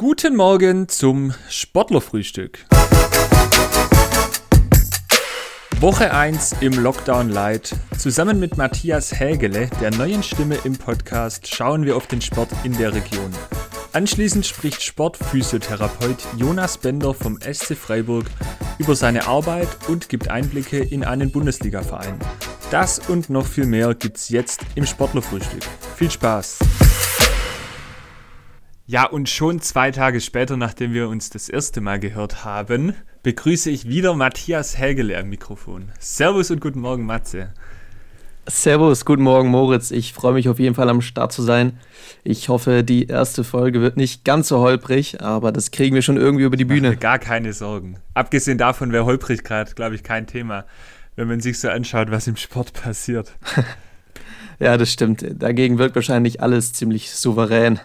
Guten Morgen zum Sportlerfrühstück. Woche 1 im Lockdown Light. Zusammen mit Matthias Hägele, der neuen Stimme im Podcast, schauen wir auf den Sport in der Region. Anschließend spricht Sportphysiotherapeut Jonas Bender vom SC Freiburg über seine Arbeit und gibt Einblicke in einen Bundesligaverein. Das und noch viel mehr gibt's jetzt im Sportlerfrühstück. Viel Spaß! Ja, und schon zwei Tage später, nachdem wir uns das erste Mal gehört haben, begrüße ich wieder Matthias Hägele am Mikrofon. Servus und guten Morgen, Matze. Servus, guten Morgen, Moritz. Ich freue mich auf jeden Fall am Start zu sein. Ich hoffe, die erste Folge wird nicht ganz so holprig, aber das kriegen wir schon irgendwie über die Bühne. Gar keine Sorgen. Abgesehen davon wäre holprig gerade, glaube ich, kein Thema, wenn man sich so anschaut, was im Sport passiert. ja, das stimmt. Dagegen wirkt wahrscheinlich alles ziemlich souverän.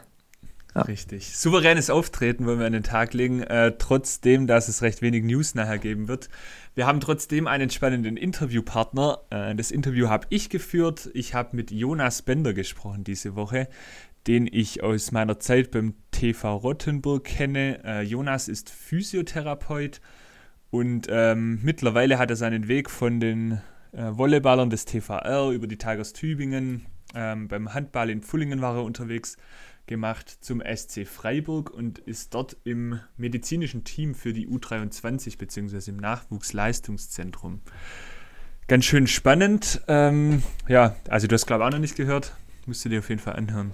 Ja. Richtig. Souveränes Auftreten wollen wir an den Tag legen, äh, trotzdem, dass es recht wenig News nachher geben wird. Wir haben trotzdem einen spannenden Interviewpartner. Äh, das Interview habe ich geführt. Ich habe mit Jonas Bender gesprochen diese Woche, den ich aus meiner Zeit beim TV Rottenburg kenne. Äh, Jonas ist Physiotherapeut und ähm, mittlerweile hat er seinen Weg von den äh, Volleyballern des TVR über die Tigers Tübingen, ähm, beim Handball in Pfullingen war er unterwegs gemacht zum SC Freiburg und ist dort im medizinischen Team für die U23 bzw. im Nachwuchsleistungszentrum. Ganz schön spannend. Ähm, ja, also du hast glaube ich auch noch nicht gehört. Musst du dir auf jeden Fall anhören.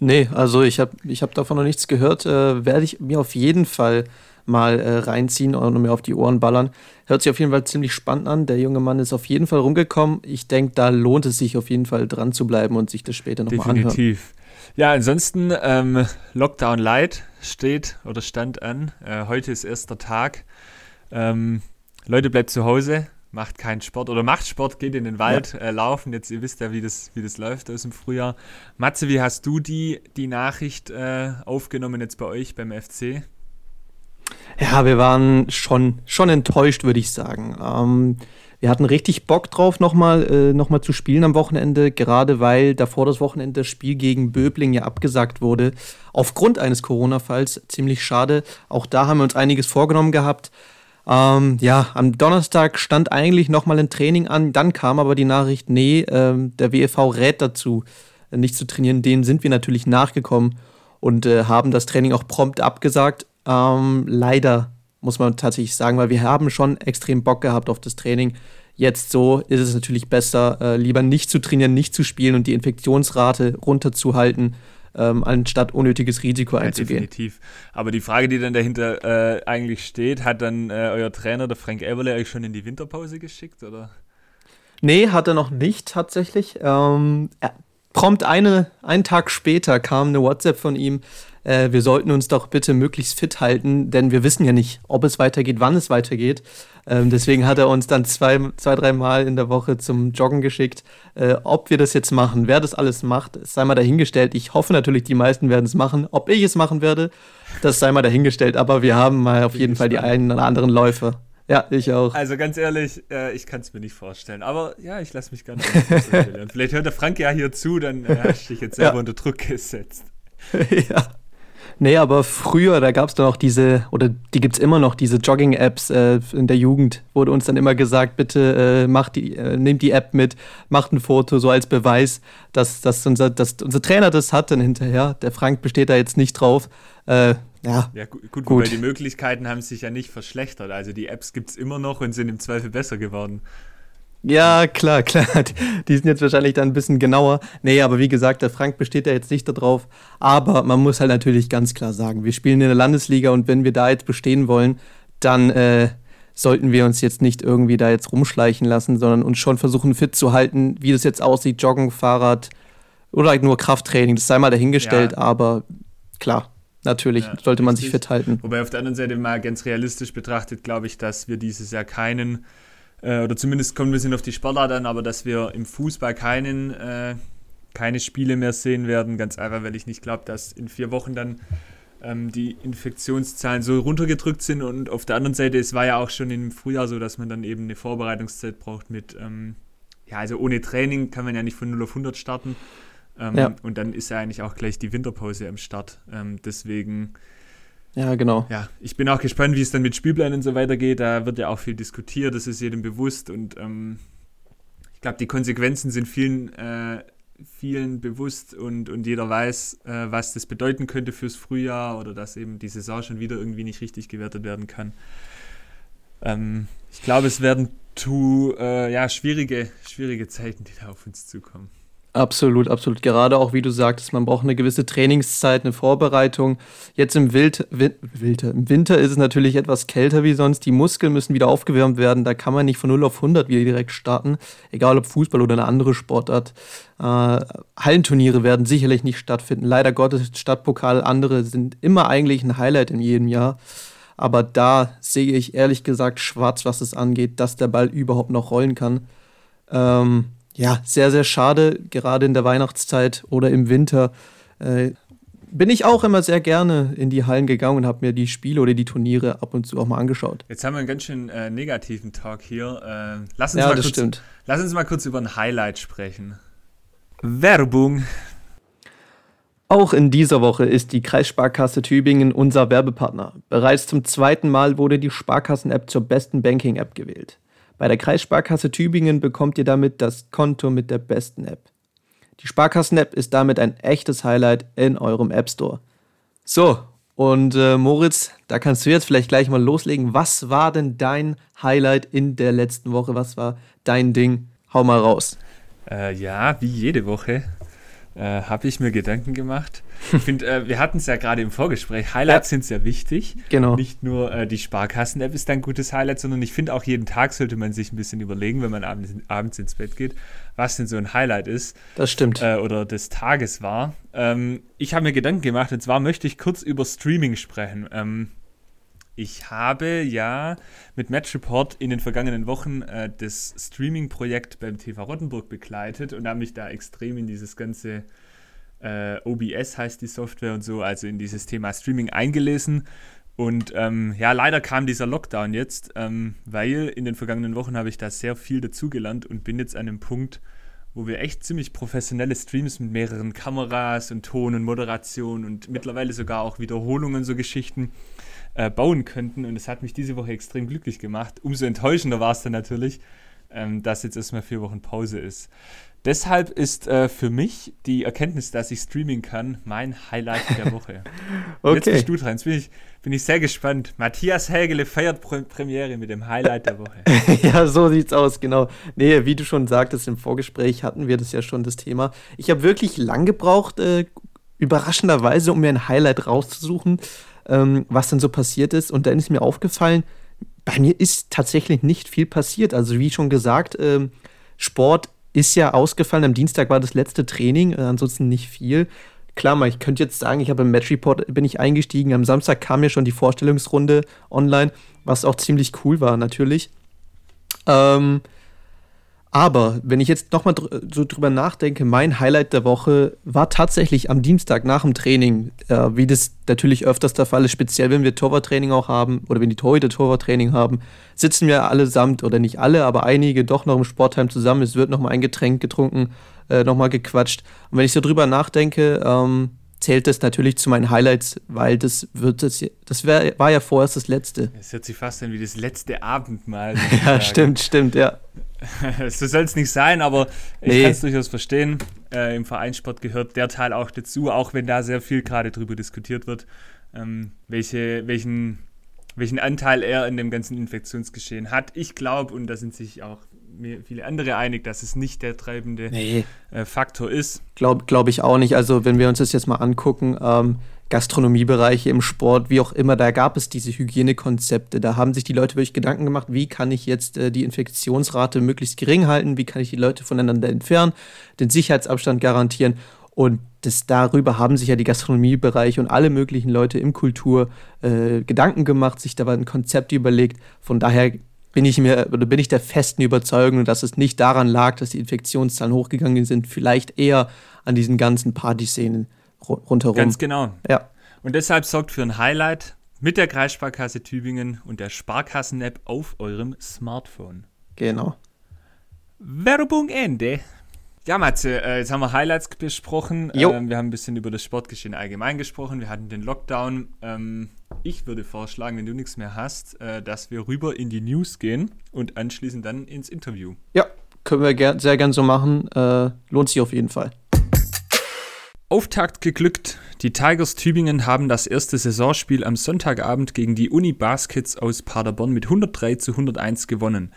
Nee, also ich habe ich hab davon noch nichts gehört. Äh, Werde ich mir auf jeden Fall mal äh, reinziehen und mir auf die Ohren ballern. Hört sich auf jeden Fall ziemlich spannend an. Der junge Mann ist auf jeden Fall rumgekommen. Ich denke, da lohnt es sich auf jeden Fall dran zu bleiben und sich das später nochmal anhören. Definitiv. Ja, ansonsten ähm, Lockdown Light steht oder stand an. Äh, heute ist erster Tag. Ähm, Leute, bleibt zu Hause, macht keinen Sport oder macht Sport, geht in den Wald, ja. äh, laufen. Jetzt, ihr wisst ja, wie das, wie das läuft aus dem Frühjahr. Matze, wie hast du die, die Nachricht äh, aufgenommen jetzt bei euch beim FC? Ja, wir waren schon, schon enttäuscht, würde ich sagen. Ähm, wir hatten richtig Bock drauf, nochmal äh, noch zu spielen am Wochenende, gerade weil davor das Wochenende das Spiel gegen Böbling ja abgesagt wurde. Aufgrund eines Corona-Falls. Ziemlich schade. Auch da haben wir uns einiges vorgenommen gehabt. Ähm, ja, am Donnerstag stand eigentlich nochmal ein Training an. Dann kam aber die Nachricht, nee, äh, der WFV rät dazu, nicht zu trainieren. Denen sind wir natürlich nachgekommen und äh, haben das Training auch prompt abgesagt. Ähm, leider muss man tatsächlich sagen, weil wir haben schon extrem Bock gehabt auf das Training. Jetzt so ist es natürlich besser, äh, lieber nicht zu trainieren, nicht zu spielen und die Infektionsrate runterzuhalten, ähm, anstatt unnötiges Risiko ja, einzugehen. Definitiv. Aber die Frage, die dann dahinter äh, eigentlich steht, hat dann äh, euer Trainer, der Frank Everle, euch schon in die Winterpause geschickt, oder? Nee, hat er noch nicht tatsächlich. Ähm, prompt eine, einen Tag später kam eine WhatsApp von ihm, äh, wir sollten uns doch bitte möglichst fit halten, denn wir wissen ja nicht, ob es weitergeht, wann es weitergeht. Ähm, deswegen hat er uns dann zwei, zwei, drei Mal in der Woche zum Joggen geschickt. Äh, ob wir das jetzt machen, wer das alles macht, sei mal dahingestellt. Ich hoffe natürlich, die meisten werden es machen. Ob ich es machen werde, das sei mal dahingestellt. Aber wir haben mal auf jeden Fall die einen oder anderen Läufe. Ja, ich auch. Also ganz ehrlich, äh, ich kann es mir nicht vorstellen. Aber ja, ich lasse mich ganz Vielleicht hört der Frank ja hier zu, dann äh, hast du dich jetzt selber ja. unter Druck gesetzt. ja. Nee, aber früher, da gab es doch noch diese, oder die gibt es immer noch, diese Jogging-Apps äh, in der Jugend, wurde uns dann immer gesagt, bitte äh, macht die, äh, nehmt die App mit, macht ein Foto, so als Beweis, dass, dass, unser, dass unser Trainer das hat dann hinterher. Der Frank besteht da jetzt nicht drauf. Äh, ja, ja gut, gut, gut. die Möglichkeiten haben sich ja nicht verschlechtert. Also die Apps gibt es immer noch und sind im Zweifel besser geworden. Ja, klar, klar. Die sind jetzt wahrscheinlich dann ein bisschen genauer. Nee, aber wie gesagt, der Frank besteht ja jetzt nicht darauf. Aber man muss halt natürlich ganz klar sagen, wir spielen in der Landesliga und wenn wir da jetzt bestehen wollen, dann äh, sollten wir uns jetzt nicht irgendwie da jetzt rumschleichen lassen, sondern uns schon versuchen fit zu halten, wie das jetzt aussieht, Joggen, Fahrrad oder halt nur Krafttraining. Das sei mal dahingestellt, ja. aber klar. Natürlich ja, sollte man richtig. sich fit halten. Wobei auf der anderen Seite mal ganz realistisch betrachtet, glaube ich, dass wir dieses Jahr keinen äh, oder zumindest kommen wir sind auf die Sportart an, aber dass wir im Fußball keinen, äh, keine Spiele mehr sehen werden, ganz einfach, weil ich nicht glaube, dass in vier Wochen dann ähm, die Infektionszahlen so runtergedrückt sind und auf der anderen Seite, es war ja auch schon im Frühjahr so, dass man dann eben eine Vorbereitungszeit braucht mit, ähm, ja, also ohne Training kann man ja nicht von 0 auf 100 starten ähm, ja. und dann ist ja eigentlich auch gleich die Winterpause am Start. Ähm, deswegen Ja, genau. Ja, ich bin auch gespannt, wie es dann mit Spielplänen und so weitergeht. Da wird ja auch viel diskutiert, das ist jedem bewusst und ähm, ich glaube, die Konsequenzen sind vielen, äh, vielen bewusst und, und jeder weiß, äh, was das bedeuten könnte fürs Frühjahr oder dass eben die Saison schon wieder irgendwie nicht richtig gewertet werden kann. Ähm, ich glaube, es werden zu, äh, ja, schwierige, schwierige Zeiten, die da auf uns zukommen. Absolut, absolut. Gerade auch, wie du sagtest, man braucht eine gewisse Trainingszeit, eine Vorbereitung. Jetzt im, Wild, Wild, im Winter ist es natürlich etwas kälter wie sonst. Die Muskeln müssen wieder aufgewärmt werden. Da kann man nicht von 0 auf 100 wieder direkt starten. Egal ob Fußball oder eine andere Sportart. Äh, Hallenturniere werden sicherlich nicht stattfinden. Leider Gottes, Stadtpokal, andere sind immer eigentlich ein Highlight in jedem Jahr. Aber da sehe ich ehrlich gesagt schwarz, was es angeht, dass der Ball überhaupt noch rollen kann. Ähm, ja, sehr, sehr schade, gerade in der Weihnachtszeit oder im Winter. Äh, bin ich auch immer sehr gerne in die Hallen gegangen und habe mir die Spiele oder die Turniere ab und zu auch mal angeschaut. Jetzt haben wir einen ganz schön äh, negativen Talk hier. Äh, lass, uns ja, mal kurz, stimmt. lass uns mal kurz über ein Highlight sprechen. Werbung. Auch in dieser Woche ist die Kreissparkasse Tübingen unser Werbepartner. Bereits zum zweiten Mal wurde die Sparkassen-App zur besten Banking-App gewählt. Bei der Kreissparkasse Tübingen bekommt ihr damit das Konto mit der besten App. Die Sparkassen-App ist damit ein echtes Highlight in eurem App Store. So, und äh, Moritz, da kannst du jetzt vielleicht gleich mal loslegen. Was war denn dein Highlight in der letzten Woche? Was war dein Ding? Hau mal raus. Äh, ja, wie jede Woche äh, habe ich mir Gedanken gemacht. Ich finde, äh, wir hatten es ja gerade im Vorgespräch, Highlights ja. sind sehr wichtig. Genau. Nicht nur äh, die Sparkassen-App ist ein gutes Highlight, sondern ich finde auch jeden Tag sollte man sich ein bisschen überlegen, wenn man abends, abends ins Bett geht, was denn so ein Highlight ist. Das stimmt. Äh, oder des Tages war. Ähm, ich habe mir Gedanken gemacht, und zwar möchte ich kurz über Streaming sprechen. Ähm, ich habe ja mit Match Report in den vergangenen Wochen äh, das Streaming-Projekt beim TV Rottenburg begleitet und habe mich da extrem in dieses ganze äh, OBS heißt die Software und so, also in dieses Thema Streaming eingelesen. Und ähm, ja, leider kam dieser Lockdown jetzt, ähm, weil in den vergangenen Wochen habe ich da sehr viel dazugelernt und bin jetzt an einem Punkt, wo wir echt ziemlich professionelle Streams mit mehreren Kameras und Ton und Moderation und mittlerweile sogar auch Wiederholungen, so Geschichten äh, bauen könnten. Und es hat mich diese Woche extrem glücklich gemacht. Umso enttäuschender war es dann natürlich, ähm, dass jetzt erstmal vier Wochen Pause ist. Deshalb ist äh, für mich die Erkenntnis, dass ich streamen kann, mein Highlight der Woche. okay. Jetzt bist du dran. Jetzt bin ich, bin ich sehr gespannt. Matthias Hägele feiert Pr Premiere mit dem Highlight der Woche. ja, so sieht's aus, genau. Nee, wie du schon sagtest, im Vorgespräch hatten wir das ja schon, das Thema. Ich habe wirklich lang gebraucht, äh, überraschenderweise, um mir ein Highlight rauszusuchen ähm, was dann so passiert ist. Und dann ist mir aufgefallen, bei mir ist tatsächlich nicht viel passiert. Also wie schon gesagt, ähm, Sport ist ja ausgefallen. Am Dienstag war das letzte Training, äh, ansonsten nicht viel. Klar, mal, ich könnte jetzt sagen, ich habe im Match Report bin ich eingestiegen. Am Samstag kam ja schon die Vorstellungsrunde online, was auch ziemlich cool war natürlich. Ähm, aber wenn ich jetzt nochmal dr so drüber nachdenke, mein Highlight der Woche war tatsächlich am Dienstag nach dem Training, äh, wie das natürlich öfters der Fall ist, speziell wenn wir Torwarttraining auch haben oder wenn die Torhüter Torwarttraining haben, sitzen wir allesamt oder nicht alle, aber einige doch noch im Sportheim zusammen. Es wird nochmal ein Getränk getrunken, äh, nochmal gequatscht. Und wenn ich so drüber nachdenke, ähm, zählt das natürlich zu meinen Highlights, weil das wird das, das wär, war ja vorerst das letzte. Es hört sich fast an wie das letzte Abendmahl. ja, stimmt, stimmt, ja. so soll es nicht sein, aber ich nee. kann es durchaus verstehen. Äh, Im Vereinssport gehört der Teil auch dazu, auch wenn da sehr viel gerade drüber diskutiert wird, ähm, welche, welchen, welchen Anteil er in dem ganzen Infektionsgeschehen hat. Ich glaube, und da sind sich auch viele andere einig, dass es nicht der treibende nee. äh, Faktor ist. Glaube glaub ich auch nicht. Also wenn wir uns das jetzt mal angucken, ähm, Gastronomiebereiche im Sport, wie auch immer, da gab es diese Hygienekonzepte. Da haben sich die Leute wirklich Gedanken gemacht, wie kann ich jetzt äh, die Infektionsrate möglichst gering halten, wie kann ich die Leute voneinander entfernen, den Sicherheitsabstand garantieren. Und das, darüber haben sich ja die Gastronomiebereiche und alle möglichen Leute im Kultur äh, Gedanken gemacht, sich da ein Konzept überlegt. Von daher bin ich mir oder bin ich der festen Überzeugung, dass es nicht daran lag, dass die Infektionszahlen hochgegangen sind, vielleicht eher an diesen ganzen Partyszenen rundherum. Ganz genau. Ja. Und deshalb sorgt für ein Highlight mit der Kreissparkasse Tübingen und der Sparkassen-App auf eurem Smartphone. Genau. Werbung Ende. Ja, Matze, äh, jetzt haben wir Highlights besprochen. Ähm, wir haben ein bisschen über das Sportgeschehen allgemein gesprochen. Wir hatten den Lockdown. Ähm, ich würde vorschlagen, wenn du nichts mehr hast, äh, dass wir rüber in die News gehen und anschließend dann ins Interview. Ja, können wir sehr gern so machen. Äh, lohnt sich auf jeden Fall. Auftakt geglückt. Die Tigers Tübingen haben das erste Saisonspiel am Sonntagabend gegen die Uni Baskets aus Paderborn mit 103 zu 101 gewonnen.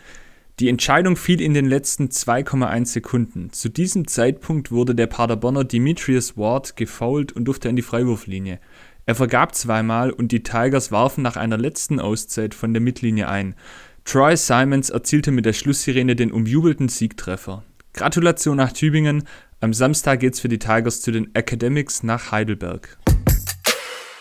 Die Entscheidung fiel in den letzten 2,1 Sekunden. Zu diesem Zeitpunkt wurde der Paderborner Demetrius Ward gefoult und durfte an die Freiwurflinie. Er vergab zweimal und die Tigers warfen nach einer letzten Auszeit von der Mittellinie ein. Troy Simons erzielte mit der Schlusssirene den umjubelten Siegtreffer. Gratulation nach Tübingen. Am Samstag geht's für die Tigers zu den Academics nach Heidelberg.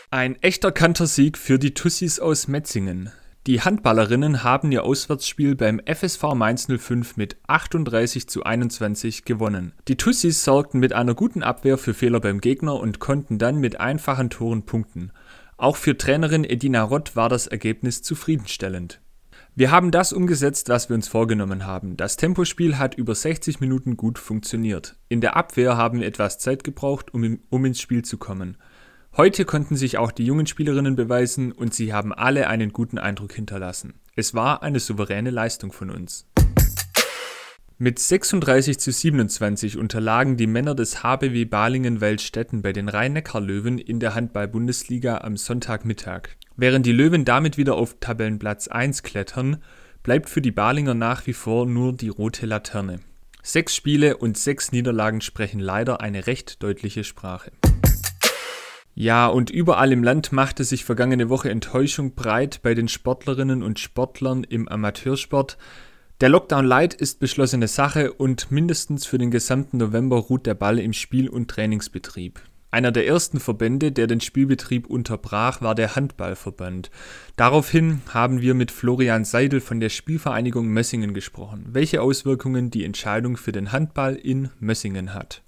Ein echter Kantersieg für die Tussis aus Metzingen. Die Handballerinnen haben ihr Auswärtsspiel beim FSV Mainz 05 mit 38 zu 21 gewonnen. Die Tussis sorgten mit einer guten Abwehr für Fehler beim Gegner und konnten dann mit einfachen Toren punkten. Auch für Trainerin Edina Rott war das Ergebnis zufriedenstellend. Wir haben das umgesetzt, was wir uns vorgenommen haben. Das Tempospiel hat über 60 Minuten gut funktioniert. In der Abwehr haben wir etwas Zeit gebraucht, um, um ins Spiel zu kommen. Heute konnten sich auch die jungen Spielerinnen beweisen und sie haben alle einen guten Eindruck hinterlassen. Es war eine souveräne Leistung von uns. Mit 36 zu 27 unterlagen die Männer des HBW Balingen-Waldstätten bei den Rhein-Neckar-Löwen in der Handball-Bundesliga am Sonntagmittag. Während die Löwen damit wieder auf Tabellenplatz 1 klettern, bleibt für die Balinger nach wie vor nur die rote Laterne. Sechs Spiele und sechs Niederlagen sprechen leider eine recht deutliche Sprache. Ja, und überall im Land machte sich vergangene Woche Enttäuschung breit bei den Sportlerinnen und Sportlern im Amateursport. Der Lockdown Light ist beschlossene Sache und mindestens für den gesamten November ruht der Ball im Spiel- und Trainingsbetrieb. Einer der ersten Verbände, der den Spielbetrieb unterbrach, war der Handballverband. Daraufhin haben wir mit Florian Seidel von der Spielvereinigung Mössingen gesprochen, welche Auswirkungen die Entscheidung für den Handball in Mössingen hat.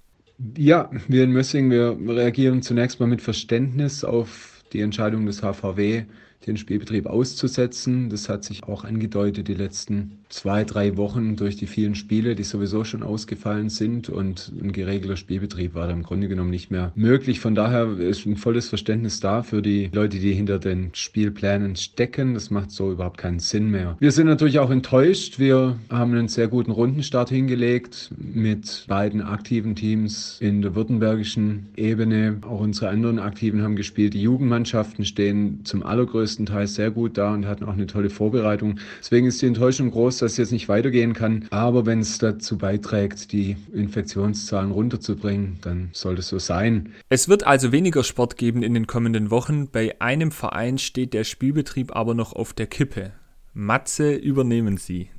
Ja, wir in Mössingen, wir reagieren zunächst mal mit Verständnis auf die Entscheidung des HVW, den Spielbetrieb auszusetzen. Das hat sich auch angedeutet die letzten zwei, drei Wochen durch die vielen Spiele, die sowieso schon ausgefallen sind und ein geregelter Spielbetrieb war da im Grunde genommen nicht mehr möglich. Von daher ist ein volles Verständnis da für die Leute, die hinter den Spielplänen stecken. Das macht so überhaupt keinen Sinn mehr. Wir sind natürlich auch enttäuscht. Wir haben einen sehr guten Rundenstart hingelegt mit beiden aktiven Teams in der württembergischen Ebene. Auch unsere anderen Aktiven haben gespielt. Die Jugendmannschaften stehen zum allergrößten Teil sehr gut da und hatten auch eine tolle Vorbereitung. Deswegen ist die Enttäuschung groß, dass es jetzt nicht weitergehen kann. Aber wenn es dazu beiträgt, die Infektionszahlen runterzubringen, dann soll es so sein. Es wird also weniger Sport geben in den kommenden Wochen. Bei einem Verein steht der Spielbetrieb aber noch auf der Kippe. Matze, übernehmen Sie.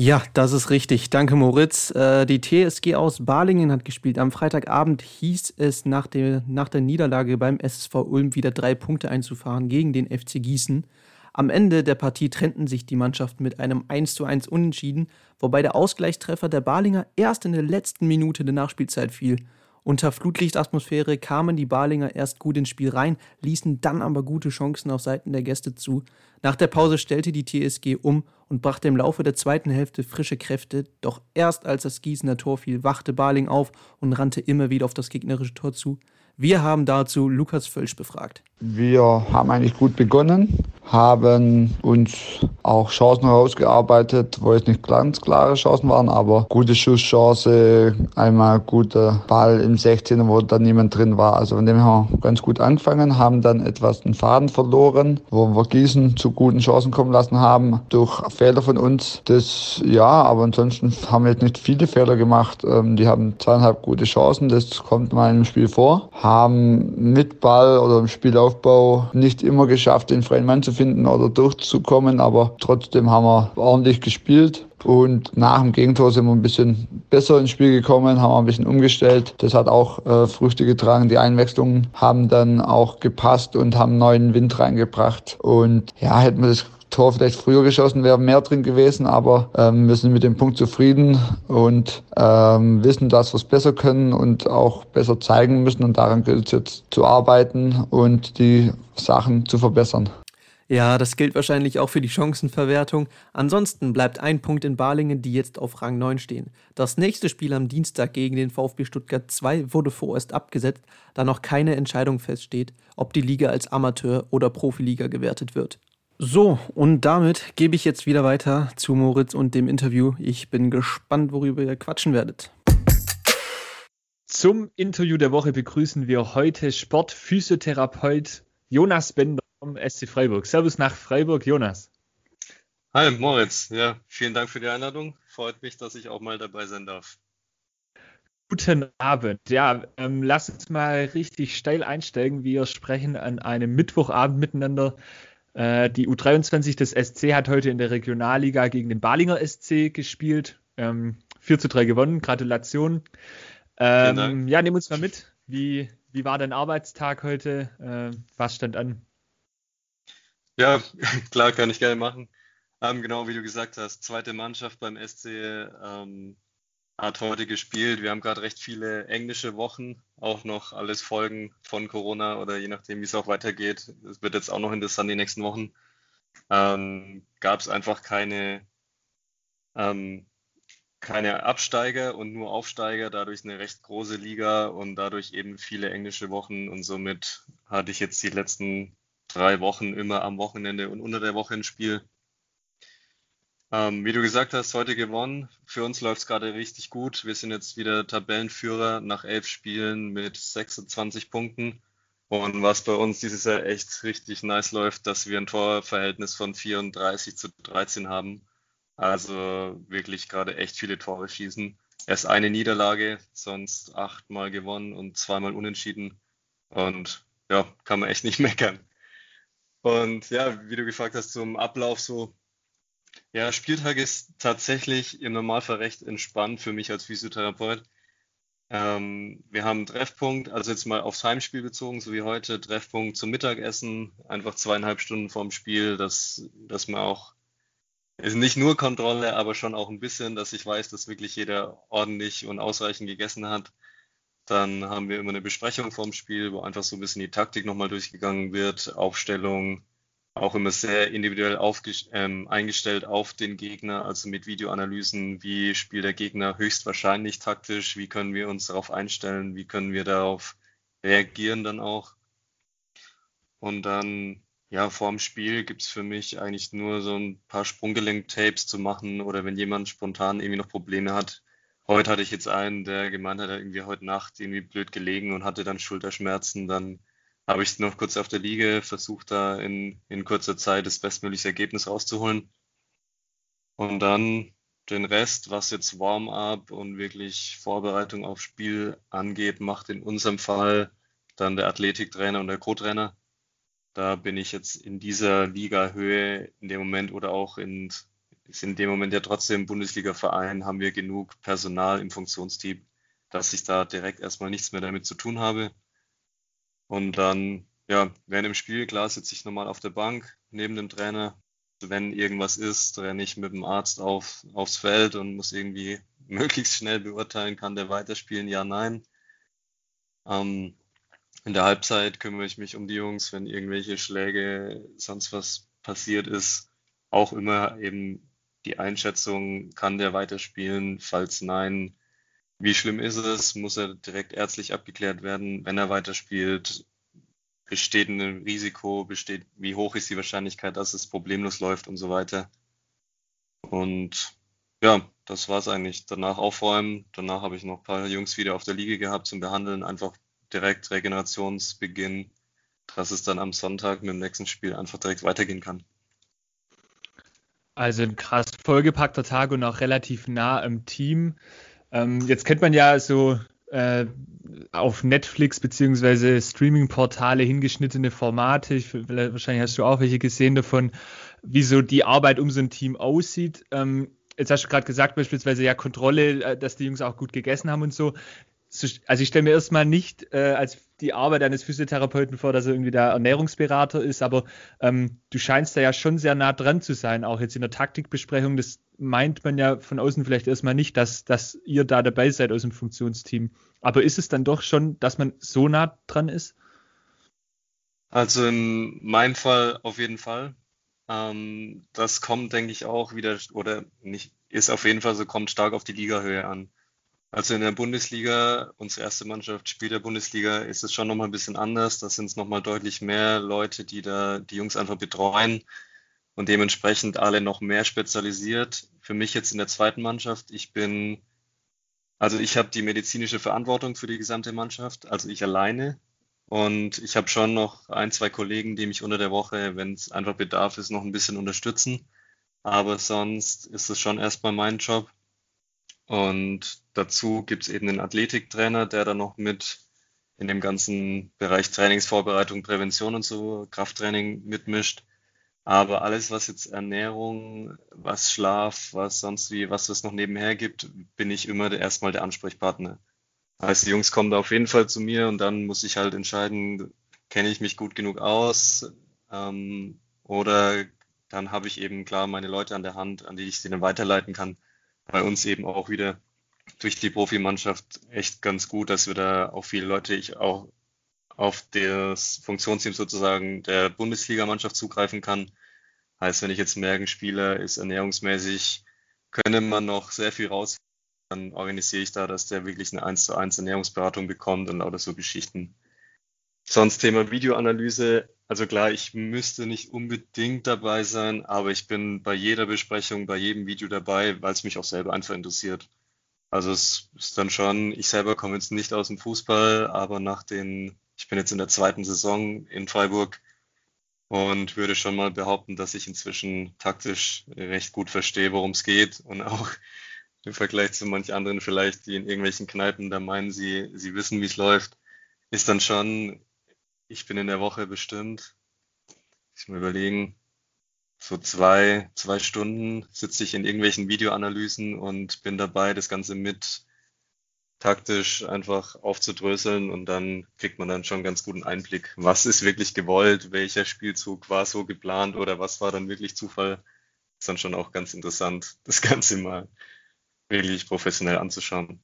Ja, das ist richtig. Danke, Moritz. Äh, die TSG aus Balingen hat gespielt. Am Freitagabend hieß es nach der, nach der Niederlage beim SSV Ulm wieder drei Punkte einzufahren gegen den FC Gießen. Am Ende der Partie trennten sich die Mannschaften mit einem 1:1 Unentschieden, wobei der Ausgleichstreffer der Balinger erst in der letzten Minute der Nachspielzeit fiel. Unter Flutlichtatmosphäre kamen die Balinger erst gut ins Spiel rein, ließen dann aber gute Chancen auf Seiten der Gäste zu. Nach der Pause stellte die TSG um und brachte im Laufe der zweiten Hälfte frische Kräfte, doch erst als das Gießener Tor fiel, wachte Baling auf und rannte immer wieder auf das gegnerische Tor zu. Wir haben dazu Lukas Völsch befragt. Wir haben eigentlich gut begonnen, haben uns auch Chancen herausgearbeitet, wo es nicht ganz klare Chancen waren, aber gute Schusschance, einmal guter Ball im 16er, wo dann niemand drin war. Also von dem her ganz gut angefangen, haben dann etwas den Faden verloren, wo wir Gießen zu guten Chancen kommen lassen haben durch Fehler von uns. Das ja, aber ansonsten haben wir jetzt nicht viele Fehler gemacht. Ähm, die haben zweieinhalb gute Chancen, das kommt mal im Spiel vor, haben mit Ball oder im Spiel auch Aufbau nicht immer geschafft, den freien Mann zu finden oder durchzukommen, aber trotzdem haben wir ordentlich gespielt. Und nach dem Gegentor sind wir ein bisschen besser ins Spiel gekommen, haben wir ein bisschen umgestellt. Das hat auch äh, Früchte getragen. Die Einwechslungen haben dann auch gepasst und haben neuen Wind reingebracht. Und ja, hätten wir das Tor vielleicht früher geschossen, wäre mehr drin gewesen, aber ähm, wir sind mit dem Punkt zufrieden und ähm, wissen, dass wir es besser können und auch besser zeigen müssen und daran gilt es jetzt zu arbeiten und die Sachen zu verbessern. Ja, das gilt wahrscheinlich auch für die Chancenverwertung. Ansonsten bleibt ein Punkt in Balingen, die jetzt auf Rang 9 stehen. Das nächste Spiel am Dienstag gegen den VfB Stuttgart 2 wurde vorerst abgesetzt, da noch keine Entscheidung feststeht, ob die Liga als Amateur- oder Profiliga gewertet wird. So, und damit gebe ich jetzt wieder weiter zu Moritz und dem Interview. Ich bin gespannt, worüber ihr quatschen werdet. Zum Interview der Woche begrüßen wir heute Sportphysiotherapeut Jonas Bender vom SC Freiburg. Servus nach Freiburg, Jonas. Hi, Moritz. Ja, vielen Dank für die Einladung. Freut mich, dass ich auch mal dabei sein darf. Guten Abend. Ja, ähm, lass uns mal richtig steil einsteigen. Wir sprechen an einem Mittwochabend miteinander. Äh, die U23 des SC hat heute in der Regionalliga gegen den Balinger SC gespielt. Ähm, 4 zu 3 gewonnen. Gratulation. Ähm, ja, nimm uns mal mit. Wie, wie war dein Arbeitstag heute? Äh, was stand an? Ja, klar, kann ich gerne machen. Ähm, genau wie du gesagt hast, zweite Mannschaft beim SC ähm, hat heute gespielt. Wir haben gerade recht viele englische Wochen, auch noch alles Folgen von Corona oder je nachdem, wie es auch weitergeht. Es wird jetzt auch noch interessant die nächsten Wochen. Ähm, Gab es einfach keine, ähm, keine Absteiger und nur Aufsteiger, dadurch eine recht große Liga und dadurch eben viele englische Wochen und somit hatte ich jetzt die letzten drei Wochen immer am Wochenende und unter der Woche ein Spiel. Ähm, wie du gesagt hast, heute gewonnen. Für uns läuft es gerade richtig gut. Wir sind jetzt wieder Tabellenführer nach elf Spielen mit 26 Punkten. Und was bei uns dieses Jahr echt richtig nice läuft, dass wir ein Torverhältnis von 34 zu 13 haben. Also wirklich gerade echt viele Tore schießen. Erst eine Niederlage, sonst achtmal gewonnen und zweimal unentschieden. Und ja, kann man echt nicht meckern. Und ja, wie du gefragt hast zum Ablauf so, ja, Spieltag ist tatsächlich im Normalfall recht entspannt für mich als Physiotherapeut. Ähm, wir haben einen Treffpunkt, also jetzt mal aufs Heimspiel bezogen, so wie heute, Treffpunkt zum Mittagessen, einfach zweieinhalb Stunden vorm Spiel, dass, dass man auch, ist nicht nur Kontrolle, aber schon auch ein bisschen, dass ich weiß, dass wirklich jeder ordentlich und ausreichend gegessen hat. Dann haben wir immer eine Besprechung vorm Spiel, wo einfach so ein bisschen die Taktik nochmal durchgegangen wird, Aufstellung, auch immer sehr individuell ähm, eingestellt auf den Gegner, also mit Videoanalysen, wie spielt der Gegner höchstwahrscheinlich taktisch, wie können wir uns darauf einstellen, wie können wir darauf reagieren dann auch. Und dann, ja, vor dem Spiel gibt es für mich eigentlich nur so ein paar Sprunggelenk-Tapes zu machen oder wenn jemand spontan irgendwie noch Probleme hat. Heute hatte ich jetzt einen, der gemeint hat, er irgendwie heute Nacht irgendwie blöd gelegen und hatte dann Schulterschmerzen, dann habe ich noch kurz auf der Liege versucht, da in, in kurzer Zeit das bestmögliche Ergebnis rauszuholen. Und dann den Rest, was jetzt Warm-up und wirklich Vorbereitung aufs Spiel angeht, macht in unserem Fall dann der Athletiktrainer und der Co-Trainer. Da bin ich jetzt in dieser Liga-Höhe in dem Moment oder auch in, ist in dem Moment ja trotzdem Bundesliga-Verein, haben wir genug Personal im Funktionsteam, dass ich da direkt erstmal nichts mehr damit zu tun habe. Und dann, ja, während dem Spiel, klar, sitze ich nochmal auf der Bank neben dem Trainer. Wenn irgendwas ist, renne ich mit dem Arzt auf, aufs Feld und muss irgendwie möglichst schnell beurteilen, kann der weiterspielen, ja, nein. Ähm, in der Halbzeit kümmere ich mich um die Jungs, wenn irgendwelche Schläge, sonst was passiert ist. Auch immer eben die Einschätzung, kann der weiterspielen? Falls nein, wie schlimm ist es? Muss er direkt ärztlich abgeklärt werden, wenn er weiterspielt? Besteht ein Risiko? Besteht, wie hoch ist die Wahrscheinlichkeit, dass es problemlos läuft und so weiter? Und ja, das war es eigentlich. Danach aufräumen. Danach habe ich noch ein paar Jungs wieder auf der Liege gehabt zum Behandeln. Einfach direkt Regenerationsbeginn, dass es dann am Sonntag mit dem nächsten Spiel einfach direkt weitergehen kann. Also ein krass vollgepackter Tag und auch relativ nah im Team. Ähm, jetzt kennt man ja so äh, auf Netflix beziehungsweise Streaming-Portale hingeschnittene Formate. Ich, wahrscheinlich hast du auch welche gesehen davon, wie so die Arbeit um so ein Team aussieht. Ähm, jetzt hast du gerade gesagt, beispielsweise ja Kontrolle, äh, dass die Jungs auch gut gegessen haben und so also ich stelle mir erstmal nicht äh, als die Arbeit eines Physiotherapeuten vor, dass er irgendwie der Ernährungsberater ist, aber ähm, du scheinst da ja schon sehr nah dran zu sein, auch jetzt in der Taktikbesprechung. Das meint man ja von außen vielleicht erstmal nicht, dass, dass ihr da dabei seid aus dem Funktionsteam. Aber ist es dann doch schon, dass man so nah dran ist? Also in meinem Fall auf jeden Fall. Ähm, das kommt, denke ich, auch wieder, oder nicht, ist auf jeden Fall so, kommt stark auf die Ligahöhe an. Also in der Bundesliga, unsere erste Mannschaft spielt der Bundesliga, ist es schon nochmal ein bisschen anders. Da sind es nochmal deutlich mehr Leute, die da die Jungs einfach betreuen und dementsprechend alle noch mehr spezialisiert. Für mich jetzt in der zweiten Mannschaft, ich bin, also ich habe die medizinische Verantwortung für die gesamte Mannschaft, also ich alleine. Und ich habe schon noch ein, zwei Kollegen, die mich unter der Woche, wenn es einfach Bedarf ist, noch ein bisschen unterstützen. Aber sonst ist es schon erstmal mein Job. Und dazu gibt es eben den Athletiktrainer, der dann noch mit in dem ganzen Bereich Trainingsvorbereitung, Prävention und so, Krafttraining mitmischt. Aber alles, was jetzt Ernährung, was Schlaf, was sonst wie, was es noch nebenher gibt, bin ich immer erstmal der Ansprechpartner. Heißt, die Jungs kommen da auf jeden Fall zu mir und dann muss ich halt entscheiden, kenne ich mich gut genug aus ähm, oder dann habe ich eben klar meine Leute an der Hand, an die ich sie dann weiterleiten kann bei uns eben auch wieder durch die Profimannschaft echt ganz gut, dass wir da auch viele Leute, ich auch auf das Funktionsteam sozusagen der Bundesligamannschaft zugreifen kann. Heißt, wenn ich jetzt merke, ein Spieler ist ernährungsmäßig, könnte man noch sehr viel raus, dann organisiere ich da, dass der wirklich eine 1 zu 1 Ernährungsberatung bekommt und auch so Geschichten. Sonst Thema Videoanalyse. Also klar, ich müsste nicht unbedingt dabei sein, aber ich bin bei jeder Besprechung, bei jedem Video dabei, weil es mich auch selber einfach interessiert. Also es ist dann schon, ich selber komme jetzt nicht aus dem Fußball, aber nach den, ich bin jetzt in der zweiten Saison in Freiburg und würde schon mal behaupten, dass ich inzwischen taktisch recht gut verstehe, worum es geht und auch im Vergleich zu manch anderen vielleicht, die in irgendwelchen Kneipen da meinen, sie, sie wissen, wie es läuft, ist dann schon ich bin in der Woche bestimmt, ich muss mir überlegen, so zwei, zwei Stunden sitze ich in irgendwelchen Videoanalysen und bin dabei, das Ganze mit taktisch einfach aufzudröseln und dann kriegt man dann schon ganz guten Einblick, was ist wirklich gewollt, welcher Spielzug war so geplant oder was war dann wirklich Zufall. Ist dann schon auch ganz interessant, das Ganze mal wirklich professionell anzuschauen.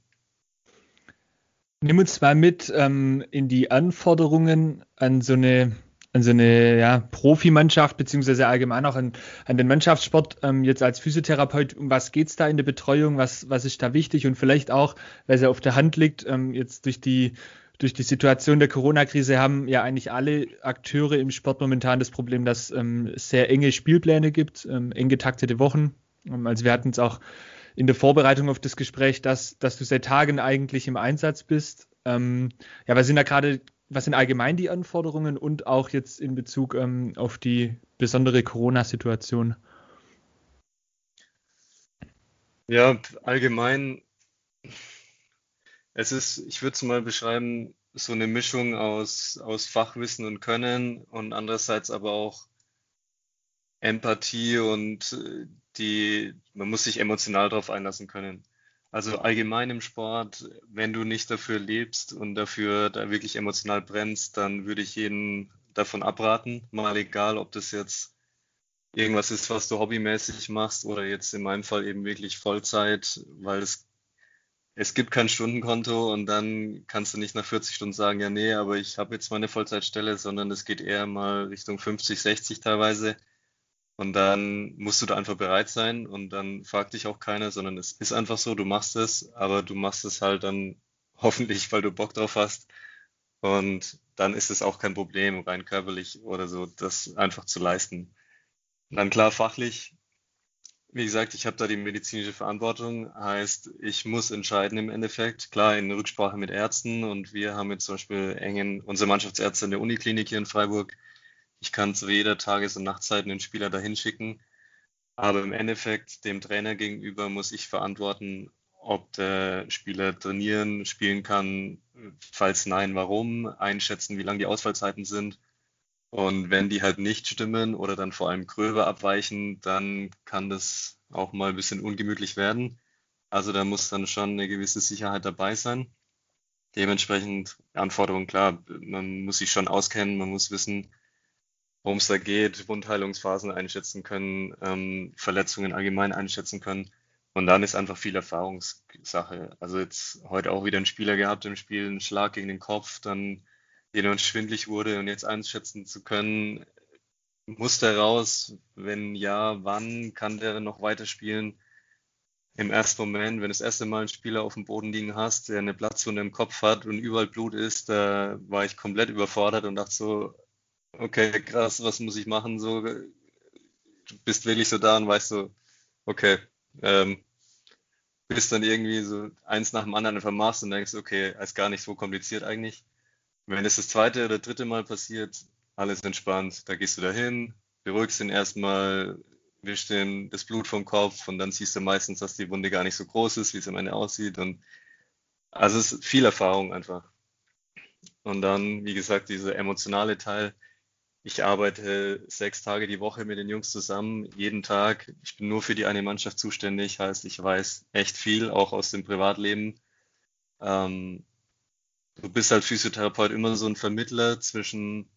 Nimm uns mal mit ähm, in die Anforderungen an so eine, an so eine ja, Profimannschaft, beziehungsweise allgemein auch an, an den Mannschaftssport. Ähm, jetzt als Physiotherapeut, um was geht es da in der Betreuung? Was, was ist da wichtig? Und vielleicht auch, weil es ja auf der Hand liegt, ähm, jetzt durch die durch die Situation der Corona-Krise haben ja eigentlich alle Akteure im Sport momentan das Problem, dass ähm, sehr enge Spielpläne gibt, ähm, eng getaktete Wochen. Ähm, also wir hatten es auch in der Vorbereitung auf das Gespräch, dass, dass du seit Tagen eigentlich im Einsatz bist. Ähm, ja, was sind da gerade, was sind allgemein die Anforderungen und auch jetzt in Bezug ähm, auf die besondere Corona-Situation? Ja, allgemein, es ist, ich würde es mal beschreiben, so eine Mischung aus, aus Fachwissen und Können und andererseits aber auch Empathie und äh, die, man muss sich emotional darauf einlassen können. Also allgemein im Sport, wenn du nicht dafür lebst und dafür da wirklich emotional brennst, dann würde ich jeden davon abraten. Mal egal, ob das jetzt irgendwas ist, was du hobbymäßig machst oder jetzt in meinem Fall eben wirklich Vollzeit, weil es, es gibt kein Stundenkonto und dann kannst du nicht nach 40 Stunden sagen, ja, nee, aber ich habe jetzt meine Vollzeitstelle, sondern es geht eher mal Richtung 50, 60 teilweise. Und dann musst du da einfach bereit sein und dann fragt dich auch keiner, sondern es ist einfach so, du machst es, aber du machst es halt dann hoffentlich, weil du Bock drauf hast. Und dann ist es auch kein Problem, rein körperlich oder so, das einfach zu leisten. Und dann klar, fachlich, wie gesagt, ich habe da die medizinische Verantwortung, heißt, ich muss entscheiden im Endeffekt, klar in Rücksprache mit Ärzten und wir haben jetzt zum Beispiel engen, unsere Mannschaftsärzte in der Uniklinik hier in Freiburg, ich kann zu jeder Tages- und Nachtzeit einen Spieler dahin schicken. Aber im Endeffekt dem Trainer gegenüber muss ich verantworten, ob der Spieler trainieren, spielen kann, falls nein, warum, einschätzen, wie lang die Ausfallzeiten sind. Und wenn die halt nicht stimmen oder dann vor allem gröber abweichen, dann kann das auch mal ein bisschen ungemütlich werden. Also da muss dann schon eine gewisse Sicherheit dabei sein. Dementsprechend Anforderungen, klar, man muss sich schon auskennen, man muss wissen, worum es da geht, Wundheilungsphasen einschätzen können, ähm, Verletzungen allgemein einschätzen können. Und dann ist einfach viel Erfahrungssache. Also jetzt heute auch wieder ein Spieler gehabt im Spiel, einen Schlag gegen den Kopf, dann den uns schwindlig wurde und jetzt einschätzen zu können, muss der raus? Wenn ja, wann kann der noch weiterspielen? Im ersten Moment, wenn du das erste Mal einen Spieler auf dem Boden liegen hast, der eine Platzwunde im Kopf hat und überall Blut ist, da war ich komplett überfordert und dachte so, okay, krass, was muss ich machen? So, du bist wirklich so da und weißt so, okay, ähm, bist dann irgendwie so eins nach dem anderen einfach machst und denkst, okay, ist gar nicht so kompliziert eigentlich. Wenn es das zweite oder dritte Mal passiert, alles entspannt. Da gehst du dahin, beruhigst ihn erstmal, wischst ihm das Blut vom Kopf und dann siehst du meistens, dass die Wunde gar nicht so groß ist, wie es am Ende aussieht. Und also es ist viel Erfahrung einfach. Und dann, wie gesagt, dieser emotionale Teil. Ich arbeite sechs Tage die Woche mit den Jungs zusammen, jeden Tag. Ich bin nur für die eine Mannschaft zuständig, heißt, ich weiß echt viel, auch aus dem Privatleben. Ähm, du bist als Physiotherapeut immer so ein Vermittler zwischen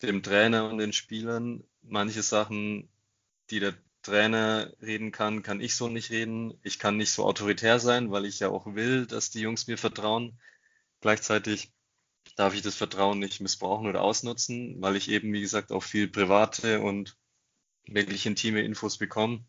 dem Trainer und den Spielern. Manche Sachen, die der Trainer reden kann, kann ich so nicht reden. Ich kann nicht so autoritär sein, weil ich ja auch will, dass die Jungs mir vertrauen. Gleichzeitig darf ich das Vertrauen nicht missbrauchen oder ausnutzen, weil ich eben, wie gesagt, auch viel private und wirklich intime Infos bekomme.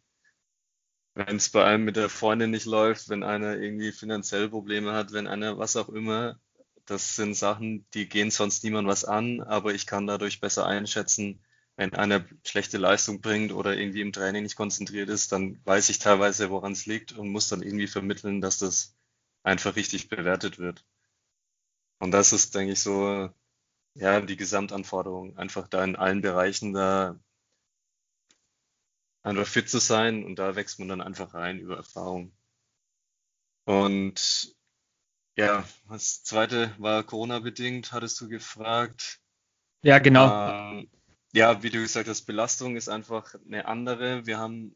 Wenn es bei einem mit der Freundin nicht läuft, wenn einer irgendwie finanziell Probleme hat, wenn einer was auch immer, das sind Sachen, die gehen sonst niemand was an, aber ich kann dadurch besser einschätzen, wenn einer schlechte Leistung bringt oder irgendwie im Training nicht konzentriert ist, dann weiß ich teilweise, woran es liegt und muss dann irgendwie vermitteln, dass das einfach richtig bewertet wird. Und das ist, denke ich, so, ja, die Gesamtanforderung, einfach da in allen Bereichen da einfach fit zu sein und da wächst man dann einfach rein über Erfahrung. Und ja, das zweite war Corona-bedingt, hattest du gefragt. Ja, genau. Ähm, ja, wie du gesagt hast, Belastung ist einfach eine andere. Wir haben,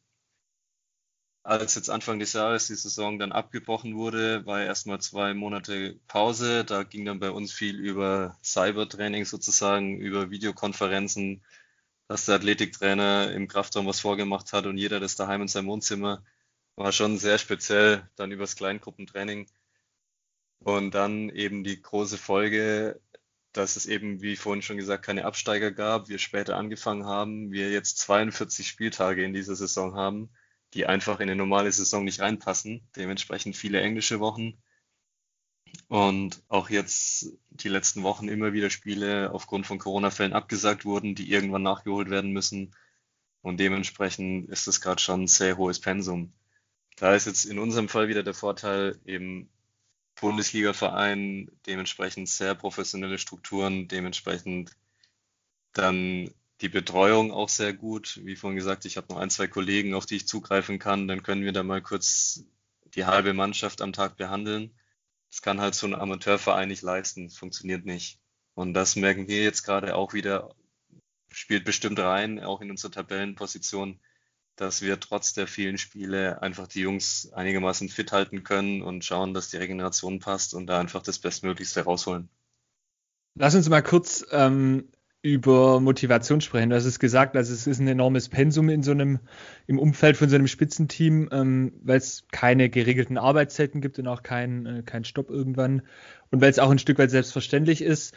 als jetzt Anfang des Jahres die Saison dann abgebrochen wurde, war erstmal zwei Monate Pause. Da ging dann bei uns viel über Cybertraining sozusagen, über Videokonferenzen, dass der Athletiktrainer im Kraftraum was vorgemacht hat und jeder das daheim in seinem Wohnzimmer. War schon sehr speziell, dann übers Kleingruppentraining. Und dann eben die große Folge, dass es eben, wie vorhin schon gesagt, keine Absteiger gab, wir später angefangen haben, wir jetzt 42 Spieltage in dieser Saison haben, die einfach in eine normale Saison nicht reinpassen, dementsprechend viele englische Wochen. Und auch jetzt die letzten Wochen immer wieder Spiele aufgrund von Corona-Fällen abgesagt wurden, die irgendwann nachgeholt werden müssen. Und dementsprechend ist es gerade schon ein sehr hohes Pensum. Da ist jetzt in unserem Fall wieder der Vorteil, eben Bundesliga-Verein, dementsprechend sehr professionelle Strukturen, dementsprechend dann die Betreuung auch sehr gut. Wie vorhin gesagt, ich habe noch ein, zwei Kollegen, auf die ich zugreifen kann. Dann können wir da mal kurz die halbe Mannschaft am Tag behandeln. Das kann halt so ein Amateurverein nicht leisten. Funktioniert nicht. Und das merken wir jetzt gerade auch wieder, spielt bestimmt rein, auch in unsere Tabellenposition, dass wir trotz der vielen Spiele einfach die Jungs einigermaßen fit halten können und schauen, dass die Regeneration passt und da einfach das Bestmöglichste rausholen. Lass uns mal kurz ähm, über Motivation sprechen. Du hast es gesagt, also es ist ein enormes Pensum in so einem, im Umfeld von so einem Spitzenteam, ähm, weil es keine geregelten Arbeitszeiten gibt und auch keinen äh, kein Stopp irgendwann. Und weil es auch ein Stück weit selbstverständlich ist.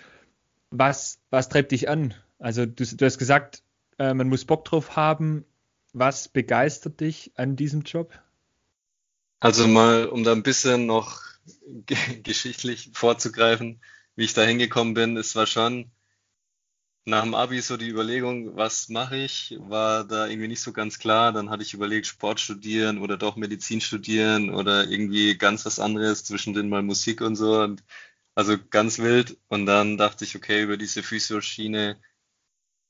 Was, was treibt dich an? Also du, du hast gesagt, äh, man muss Bock drauf haben. Was begeistert dich an diesem Job? Also mal, um da ein bisschen noch geschichtlich vorzugreifen, wie ich da hingekommen bin, es war schon nach dem Abi so die Überlegung, was mache ich, war da irgendwie nicht so ganz klar. Dann hatte ich überlegt, Sport studieren oder doch Medizin studieren oder irgendwie ganz was anderes, zwischendrin mal Musik und so. Und also ganz wild. Und dann dachte ich, okay, über diese Physioschiene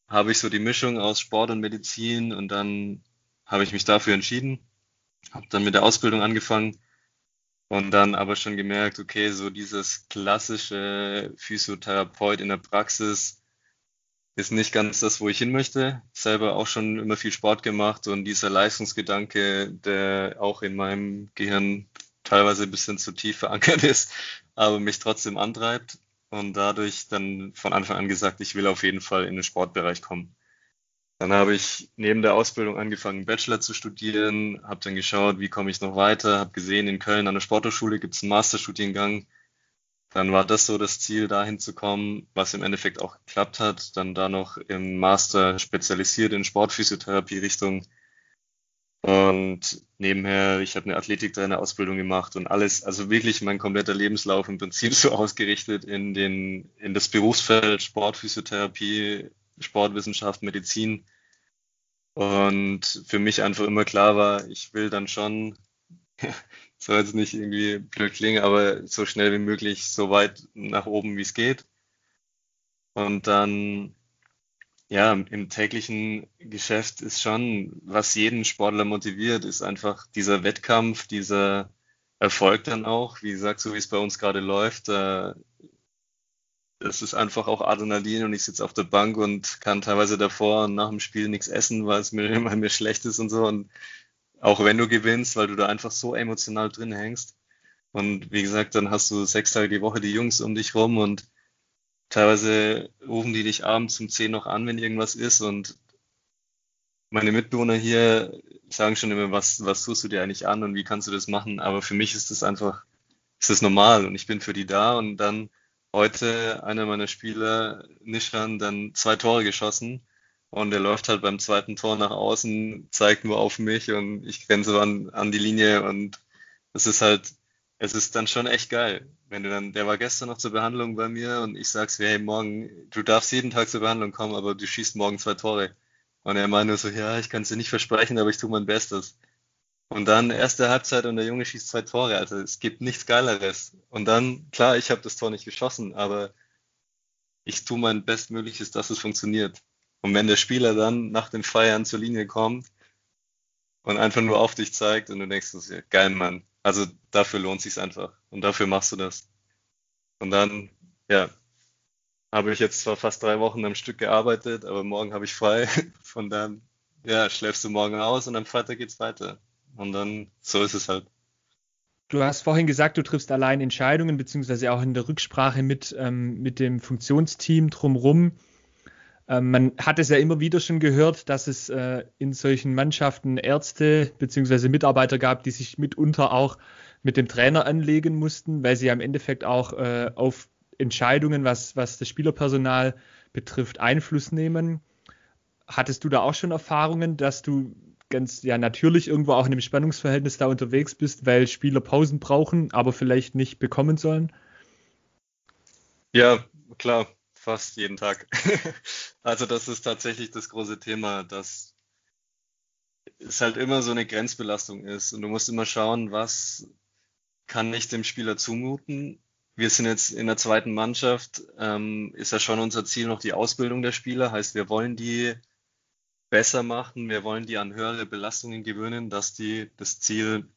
habe ich so die Mischung aus Sport und Medizin und dann habe ich mich dafür entschieden, habe dann mit der Ausbildung angefangen und dann aber schon gemerkt, okay, so dieses klassische Physiotherapeut in der Praxis ist nicht ganz das, wo ich hin möchte. Selber auch schon immer viel Sport gemacht und dieser Leistungsgedanke, der auch in meinem Gehirn teilweise ein bisschen zu tief verankert ist, aber mich trotzdem antreibt und dadurch dann von Anfang an gesagt, ich will auf jeden Fall in den Sportbereich kommen. Dann habe ich neben der Ausbildung angefangen, Bachelor zu studieren, habe dann geschaut, wie komme ich noch weiter, habe gesehen, in Köln an der Sporthochschule gibt es einen Masterstudiengang dann war das so das Ziel, dahin zu kommen, was im Endeffekt auch geklappt hat. Dann da noch im Master spezialisiert in Sportphysiotherapie-Richtung. Und nebenher, ich habe eine Athletiktrainer-Ausbildung gemacht und alles, also wirklich mein kompletter Lebenslauf im Prinzip so ausgerichtet in den, in das Berufsfeld Sportphysiotherapie, Sportwissenschaft, Medizin. Und für mich einfach immer klar war, ich will dann schon soll jetzt nicht irgendwie blöd klingen, aber so schnell wie möglich, so weit nach oben, wie es geht. Und dann, ja, im täglichen Geschäft ist schon, was jeden Sportler motiviert, ist einfach dieser Wettkampf, dieser Erfolg dann auch. Wie gesagt, so wie es bei uns gerade läuft, äh, das ist einfach auch Adrenalin und ich sitze auf der Bank und kann teilweise davor und nach dem Spiel nichts essen, weil es mir, weil mir schlecht ist und so. Und auch wenn du gewinnst, weil du da einfach so emotional drin hängst. Und wie gesagt, dann hast du sechs Tage die Woche die Jungs um dich rum und teilweise rufen die dich abends um zehn noch an, wenn irgendwas ist. Und meine Mitbewohner hier sagen schon immer, was, was tust du dir eigentlich an und wie kannst du das machen? Aber für mich ist das einfach, ist das normal und ich bin für die da. Und dann heute einer meiner Spieler, Nishan, dann zwei Tore geschossen und er läuft halt beim zweiten Tor nach außen, zeigt nur auf mich und ich grenze an, an die Linie und es ist halt, es ist dann schon echt geil. Wenn du dann, der war gestern noch zur Behandlung bei mir und ich sag's, hey, morgen, du darfst jeden Tag zur Behandlung kommen, aber du schießt morgen zwei Tore. Und er meinte so, ja, ich kann es dir nicht versprechen, aber ich tue mein Bestes. Und dann erste Halbzeit und der Junge schießt zwei Tore. Also es gibt nichts Geileres. Und dann, klar, ich habe das Tor nicht geschossen, aber ich tue mein Bestmögliches, dass es funktioniert. Und wenn der Spieler dann nach den Feiern zur Linie kommt und einfach nur auf dich zeigt und du denkst, das ist ja geil, Mann. Also dafür lohnt sich's einfach. Und dafür machst du das. Und dann, ja, habe ich jetzt zwar fast drei Wochen am Stück gearbeitet, aber morgen habe ich frei. Von dann, ja, schläfst du morgen aus und am Freitag geht's weiter. Und dann, so ist es halt. Du hast vorhin gesagt, du triffst allein Entscheidungen, beziehungsweise auch in der Rücksprache mit, ähm, mit dem Funktionsteam drumherum. Ähm, man hat es ja immer wieder schon gehört, dass es äh, in solchen Mannschaften Ärzte bzw. Mitarbeiter gab, die sich mitunter auch mit dem Trainer anlegen mussten, weil sie ja im Endeffekt auch äh, auf Entscheidungen, was, was das Spielerpersonal betrifft, Einfluss nehmen. Hattest du da auch schon Erfahrungen, dass du ganz ja natürlich irgendwo auch in einem Spannungsverhältnis da unterwegs bist, weil Spieler Pausen brauchen, aber vielleicht nicht bekommen sollen? Ja, klar fast jeden Tag. also das ist tatsächlich das große Thema, dass es halt immer so eine Grenzbelastung ist und du musst immer schauen, was kann ich dem Spieler zumuten. Wir sind jetzt in der zweiten Mannschaft, ähm, ist ja schon unser Ziel noch die Ausbildung der Spieler, heißt wir wollen die besser machen, wir wollen die an höhere Belastungen gewöhnen, dass die das Ziel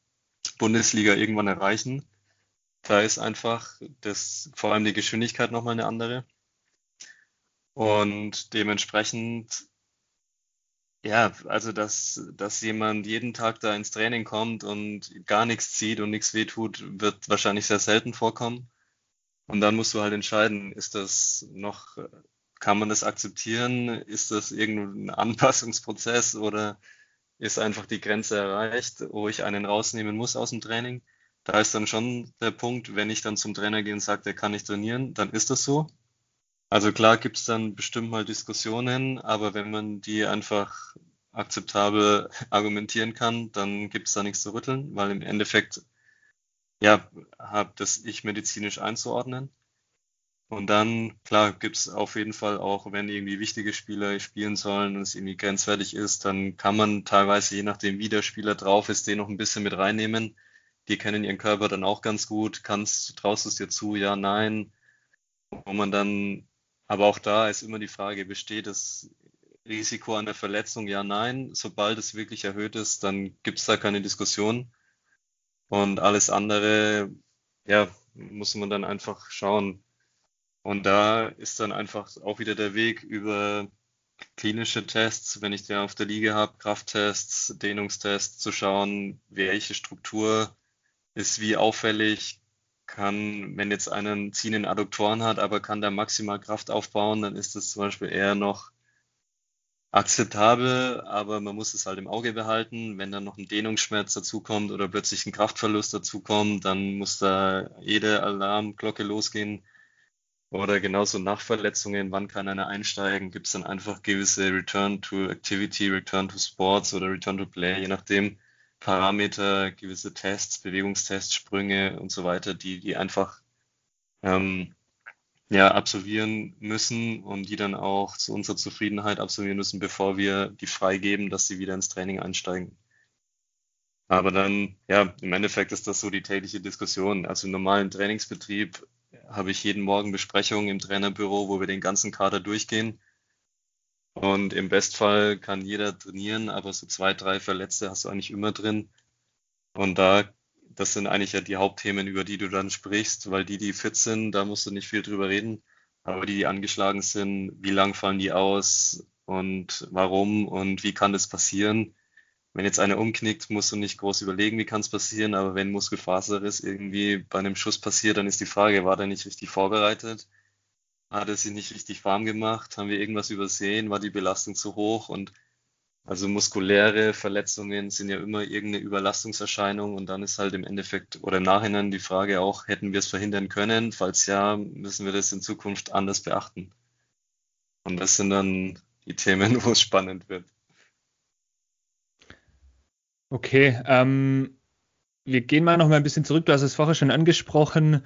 Bundesliga irgendwann erreichen. Da ist einfach das, vor allem die Geschwindigkeit nochmal eine andere. Und dementsprechend, ja, also dass, dass jemand jeden Tag da ins Training kommt und gar nichts zieht und nichts wehtut, wird wahrscheinlich sehr selten vorkommen. Und dann musst du halt entscheiden, ist das noch, kann man das akzeptieren? Ist das irgendein Anpassungsprozess oder ist einfach die Grenze erreicht, wo ich einen rausnehmen muss aus dem Training? Da ist dann schon der Punkt, wenn ich dann zum Trainer gehe und sage, der kann nicht trainieren, dann ist das so. Also klar gibt es dann bestimmt mal Diskussionen, aber wenn man die einfach akzeptabel argumentieren kann, dann gibt es da nichts zu rütteln, weil im Endeffekt ja, habe das ich medizinisch einzuordnen. Und dann, klar, gibt es auf jeden Fall auch, wenn irgendwie wichtige Spieler spielen sollen und es irgendwie grenzwertig ist, dann kann man teilweise, je nachdem, wie der Spieler drauf ist, den noch ein bisschen mit reinnehmen. Die kennen ihren Körper dann auch ganz gut. Kannst, traust du es dir zu? Ja, nein. Wo man dann aber auch da ist immer die Frage, besteht das Risiko einer Verletzung? Ja, nein. Sobald es wirklich erhöht ist, dann gibt es da keine Diskussion. Und alles andere, ja, muss man dann einfach schauen. Und da ist dann einfach auch wieder der Weg über klinische Tests, wenn ich den auf der Liege habe, Krafttests, Dehnungstests, zu schauen, welche Struktur ist wie auffällig, kann, wenn jetzt einer einen ziehenden Adduktoren hat, aber kann da maximal Kraft aufbauen, dann ist das zum Beispiel eher noch akzeptabel, aber man muss es halt im Auge behalten. Wenn dann noch ein Dehnungsschmerz dazukommt oder plötzlich ein Kraftverlust dazukommt, dann muss da jede Alarmglocke losgehen. Oder genauso nach Verletzungen, wann kann einer einsteigen? Gibt es dann einfach gewisse Return to Activity, Return to Sports oder Return to Play, je nachdem, Parameter, gewisse Tests, Bewegungstests, Sprünge und so weiter, die, die einfach ähm, ja, absolvieren müssen und die dann auch zu unserer Zufriedenheit absolvieren müssen, bevor wir die freigeben, dass sie wieder ins Training einsteigen. Aber dann, ja, im Endeffekt ist das so die tägliche Diskussion. Also im normalen Trainingsbetrieb habe ich jeden Morgen Besprechungen im Trainerbüro, wo wir den ganzen Kader durchgehen. Und im Bestfall kann jeder trainieren, aber so zwei, drei Verletzte hast du eigentlich immer drin. Und da das sind eigentlich ja die Hauptthemen, über die du dann sprichst, weil die, die fit sind, da musst du nicht viel drüber reden. Aber die, die angeschlagen sind, wie lang fallen die aus und warum und wie kann das passieren? Wenn jetzt einer umknickt, musst du nicht groß überlegen, wie kann es passieren, aber wenn Muskelfaserriss irgendwie bei einem Schuss passiert, dann ist die Frage, war der nicht richtig vorbereitet? Hat er sich nicht richtig warm gemacht? Haben wir irgendwas übersehen? War die Belastung zu hoch? Und also muskuläre Verletzungen sind ja immer irgendeine Überlastungserscheinung und dann ist halt im Endeffekt oder im Nachhinein die Frage auch, hätten wir es verhindern können? Falls ja, müssen wir das in Zukunft anders beachten. Und das sind dann die Themen, wo es spannend wird. Okay, ähm, wir gehen mal noch mal ein bisschen zurück. Du hast es vorher schon angesprochen.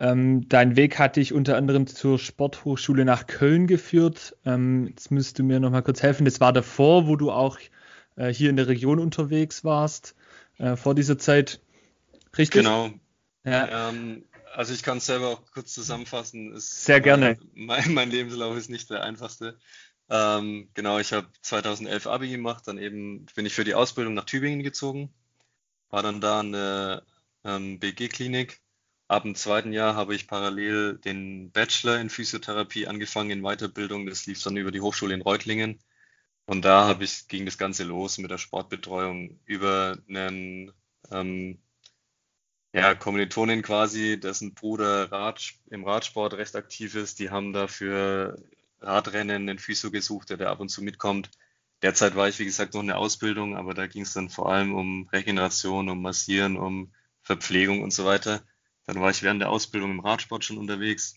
Ähm, dein Weg hat dich unter anderem zur Sporthochschule nach Köln geführt. Ähm, jetzt müsst du mir noch mal kurz helfen. Das war davor, wo du auch äh, hier in der Region unterwegs warst, äh, vor dieser Zeit. Richtig? Genau. Ja. Ähm, also ich kann es selber auch kurz zusammenfassen. Es Sehr gerne. Mein, mein, Lebenslauf ist nicht der einfachste. Ähm, genau, ich habe 2011 Abi gemacht, dann eben bin ich für die Ausbildung nach Tübingen gezogen, war dann da in der ähm, BG-Klinik Ab dem zweiten Jahr habe ich parallel den Bachelor in Physiotherapie angefangen in Weiterbildung. Das lief dann über die Hochschule in Reutlingen. Und da habe ich, ging das Ganze los mit der Sportbetreuung über einen ähm, ja, Kommilitonin quasi, dessen Bruder Rad, im Radsport recht aktiv ist. Die haben dafür Radrennen einen Physio gesucht, der da ab und zu mitkommt. Derzeit war ich, wie gesagt, noch in der Ausbildung, aber da ging es dann vor allem um Regeneration, um Massieren, um Verpflegung und so weiter. Dann war ich während der Ausbildung im Radsport schon unterwegs.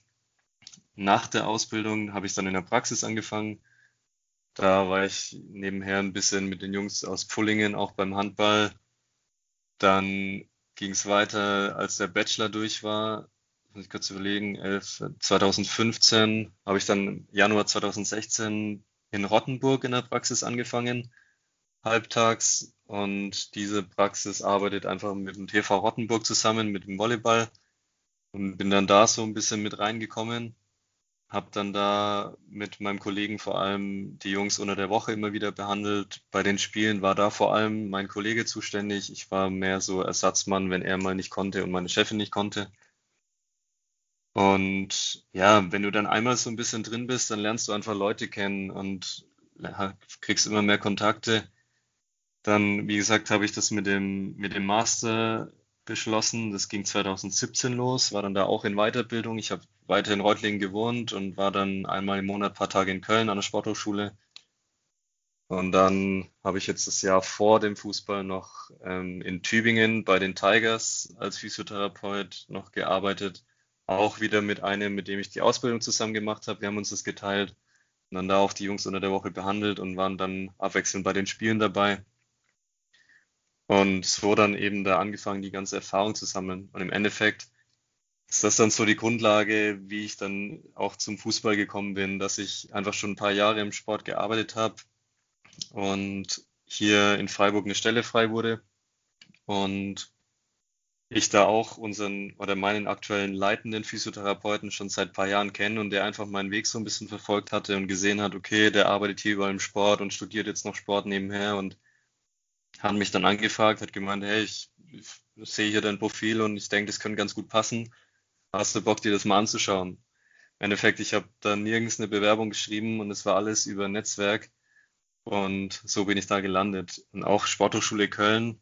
Nach der Ausbildung habe ich dann in der Praxis angefangen. Da war ich nebenher ein bisschen mit den Jungs aus Pfullingen, auch beim Handball. Dann ging es weiter, als der Bachelor durch war. Muss ich kurz überlegen, 11, 2015 habe ich dann Januar 2016 in Rottenburg in der Praxis angefangen, halbtags. Und diese Praxis arbeitet einfach mit dem TV Rottenburg zusammen, mit dem Volleyball. Und bin dann da so ein bisschen mit reingekommen, habe dann da mit meinem Kollegen vor allem die Jungs unter der Woche immer wieder behandelt. Bei den Spielen war da vor allem mein Kollege zuständig. Ich war mehr so Ersatzmann, wenn er mal nicht konnte und meine Chefin nicht konnte. Und ja, wenn du dann einmal so ein bisschen drin bist, dann lernst du einfach Leute kennen und kriegst immer mehr Kontakte. Dann, wie gesagt, habe ich das mit dem, mit dem Master beschlossen. Das ging 2017 los, war dann da auch in Weiterbildung. Ich habe weiter in Reutlingen gewohnt und war dann einmal im Monat ein paar Tage in Köln an der Sporthochschule. Und dann habe ich jetzt das Jahr vor dem Fußball noch ähm, in Tübingen bei den Tigers als Physiotherapeut noch gearbeitet. Auch wieder mit einem, mit dem ich die Ausbildung zusammen gemacht habe. Wir haben uns das geteilt und dann da auch die Jungs unter der Woche behandelt und waren dann abwechselnd bei den Spielen dabei. Und so dann eben da angefangen, die ganze Erfahrung zu sammeln. Und im Endeffekt ist das dann so die Grundlage, wie ich dann auch zum Fußball gekommen bin, dass ich einfach schon ein paar Jahre im Sport gearbeitet habe und hier in Freiburg eine Stelle frei wurde. Und ich da auch unseren oder meinen aktuellen leitenden Physiotherapeuten schon seit ein paar Jahren kenne und der einfach meinen Weg so ein bisschen verfolgt hatte und gesehen hat, okay, der arbeitet hier überall im Sport und studiert jetzt noch Sport nebenher und hat mich dann angefragt, hat gemeint, hey, ich, ich sehe hier dein Profil und ich denke, das könnte ganz gut passen. Hast du Bock, dir das mal anzuschauen? Im Endeffekt, ich habe da nirgends eine Bewerbung geschrieben und es war alles über Netzwerk und so bin ich da gelandet. Und auch Sporthochschule Köln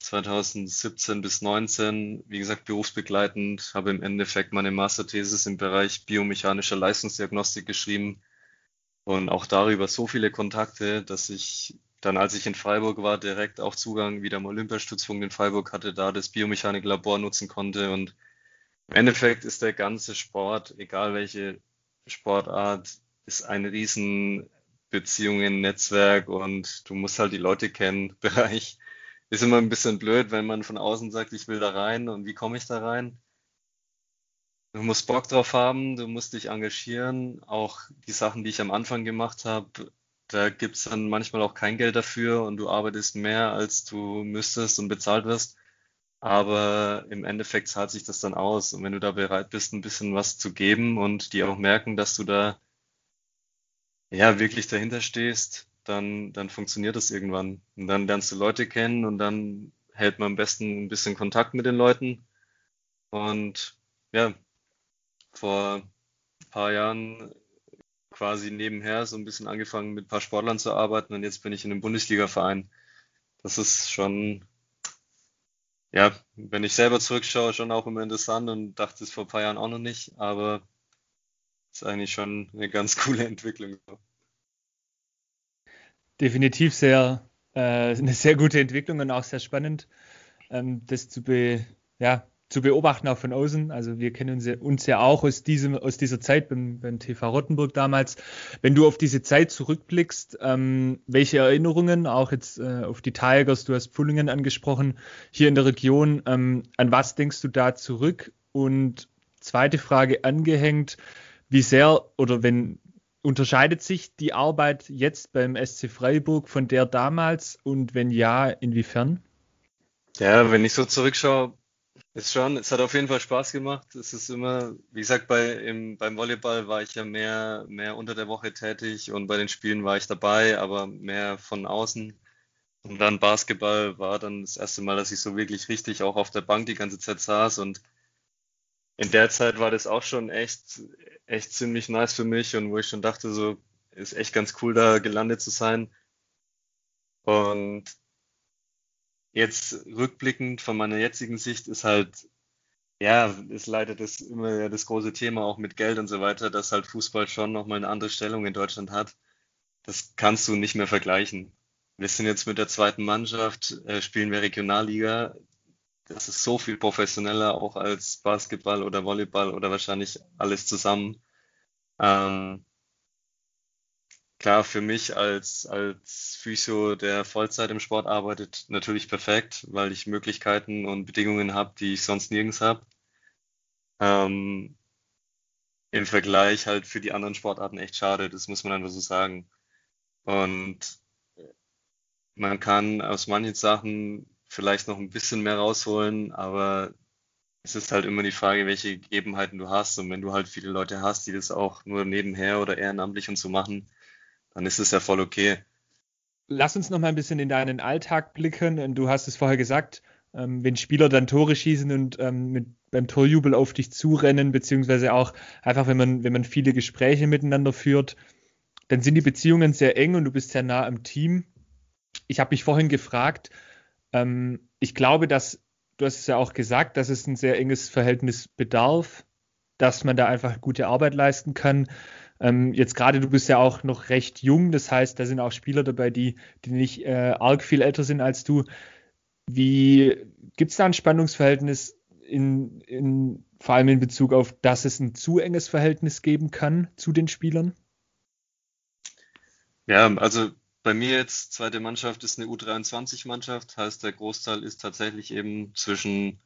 2017 bis 19, wie gesagt, berufsbegleitend, habe im Endeffekt meine Masterthesis im Bereich biomechanischer Leistungsdiagnostik geschrieben und auch darüber so viele Kontakte, dass ich dann, als ich in Freiburg war, direkt auch Zugang wieder am Olympiastützpunkt in Freiburg hatte, da das Biomechaniklabor nutzen konnte. Und im Endeffekt ist der ganze Sport, egal welche Sportart, ist ein riesen Beziehungen, Netzwerk und du musst halt die Leute kennen, Bereich. Ist immer ein bisschen blöd, wenn man von außen sagt, ich will da rein und wie komme ich da rein? Du musst Bock drauf haben, du musst dich engagieren. Auch die Sachen, die ich am Anfang gemacht habe, da gibt es dann manchmal auch kein Geld dafür und du arbeitest mehr, als du müsstest und bezahlt wirst. Aber im Endeffekt zahlt sich das dann aus. Und wenn du da bereit bist, ein bisschen was zu geben und die auch merken, dass du da ja wirklich dahinter stehst, dann, dann funktioniert das irgendwann. Und dann lernst du Leute kennen und dann hält man am besten ein bisschen Kontakt mit den Leuten. Und ja, vor ein paar Jahren quasi nebenher so ein bisschen angefangen mit ein paar Sportlern zu arbeiten und jetzt bin ich in einem Bundesliga-Verein. Das ist schon, ja, wenn ich selber zurückschaue, schon auch immer interessant und dachte es vor ein paar Jahren auch noch nicht, aber ist eigentlich schon eine ganz coole Entwicklung. Definitiv sehr, äh, eine sehr gute Entwicklung und auch sehr spannend, ähm, das zu, be, ja, zu beobachten, auch von außen. Also wir kennen uns ja, uns ja auch aus, diesem, aus dieser Zeit beim, beim TV Rottenburg damals. Wenn du auf diese Zeit zurückblickst, ähm, welche Erinnerungen, auch jetzt äh, auf die Tigers, du hast Pfullingen angesprochen, hier in der Region, ähm, an was denkst du da zurück? Und zweite Frage angehängt, wie sehr oder wenn unterscheidet sich die Arbeit jetzt beim SC Freiburg von der damals und wenn ja, inwiefern? Ja, wenn ich so zurückschaue, ist schon, es hat auf jeden Fall Spaß gemacht. Es ist immer, wie gesagt, bei, im, beim Volleyball war ich ja mehr, mehr unter der Woche tätig und bei den Spielen war ich dabei, aber mehr von außen. Und dann Basketball war dann das erste Mal, dass ich so wirklich richtig auch auf der Bank die ganze Zeit saß und in der Zeit war das auch schon echt, echt ziemlich nice für mich und wo ich schon dachte, so ist echt ganz cool, da gelandet zu sein. Und jetzt rückblickend von meiner jetzigen Sicht ist halt, ja, ist leider das immer das große Thema auch mit Geld und so weiter, dass halt Fußball schon nochmal eine andere Stellung in Deutschland hat. Das kannst du nicht mehr vergleichen. Wir sind jetzt mit der zweiten Mannschaft, äh, spielen wir Regionalliga das ist so viel professioneller auch als Basketball oder Volleyball oder wahrscheinlich alles zusammen. Ähm, klar, für mich als, als Physio, der Vollzeit im Sport arbeitet, natürlich perfekt, weil ich Möglichkeiten und Bedingungen habe, die ich sonst nirgends habe. Ähm, Im Vergleich halt für die anderen Sportarten echt schade, das muss man einfach so sagen. Und man kann aus manchen Sachen vielleicht noch ein bisschen mehr rausholen, aber es ist halt immer die Frage, welche Gegebenheiten du hast. Und wenn du halt viele Leute hast, die das auch nur nebenher oder ehrenamtlich und so machen, dann ist es ja voll okay. Lass uns noch mal ein bisschen in deinen Alltag blicken. Du hast es vorher gesagt, ähm, wenn Spieler dann Tore schießen und ähm, mit, beim Torjubel auf dich zurennen, beziehungsweise auch einfach, wenn man, wenn man viele Gespräche miteinander führt, dann sind die Beziehungen sehr eng und du bist sehr nah am Team. Ich habe mich vorhin gefragt, ähm, ich glaube, dass, du hast es ja auch gesagt, dass es ein sehr enges Verhältnis bedarf, dass man da einfach gute Arbeit leisten kann. Ähm, jetzt gerade, du bist ja auch noch recht jung, das heißt, da sind auch Spieler dabei, die, die nicht äh, arg viel älter sind als du. Wie gibt es da ein Spannungsverhältnis in, in, vor allem in Bezug auf, dass es ein zu enges Verhältnis geben kann zu den Spielern? Ja, also bei mir jetzt, zweite Mannschaft ist eine U23-Mannschaft, heißt der Großteil ist tatsächlich eben zwischen,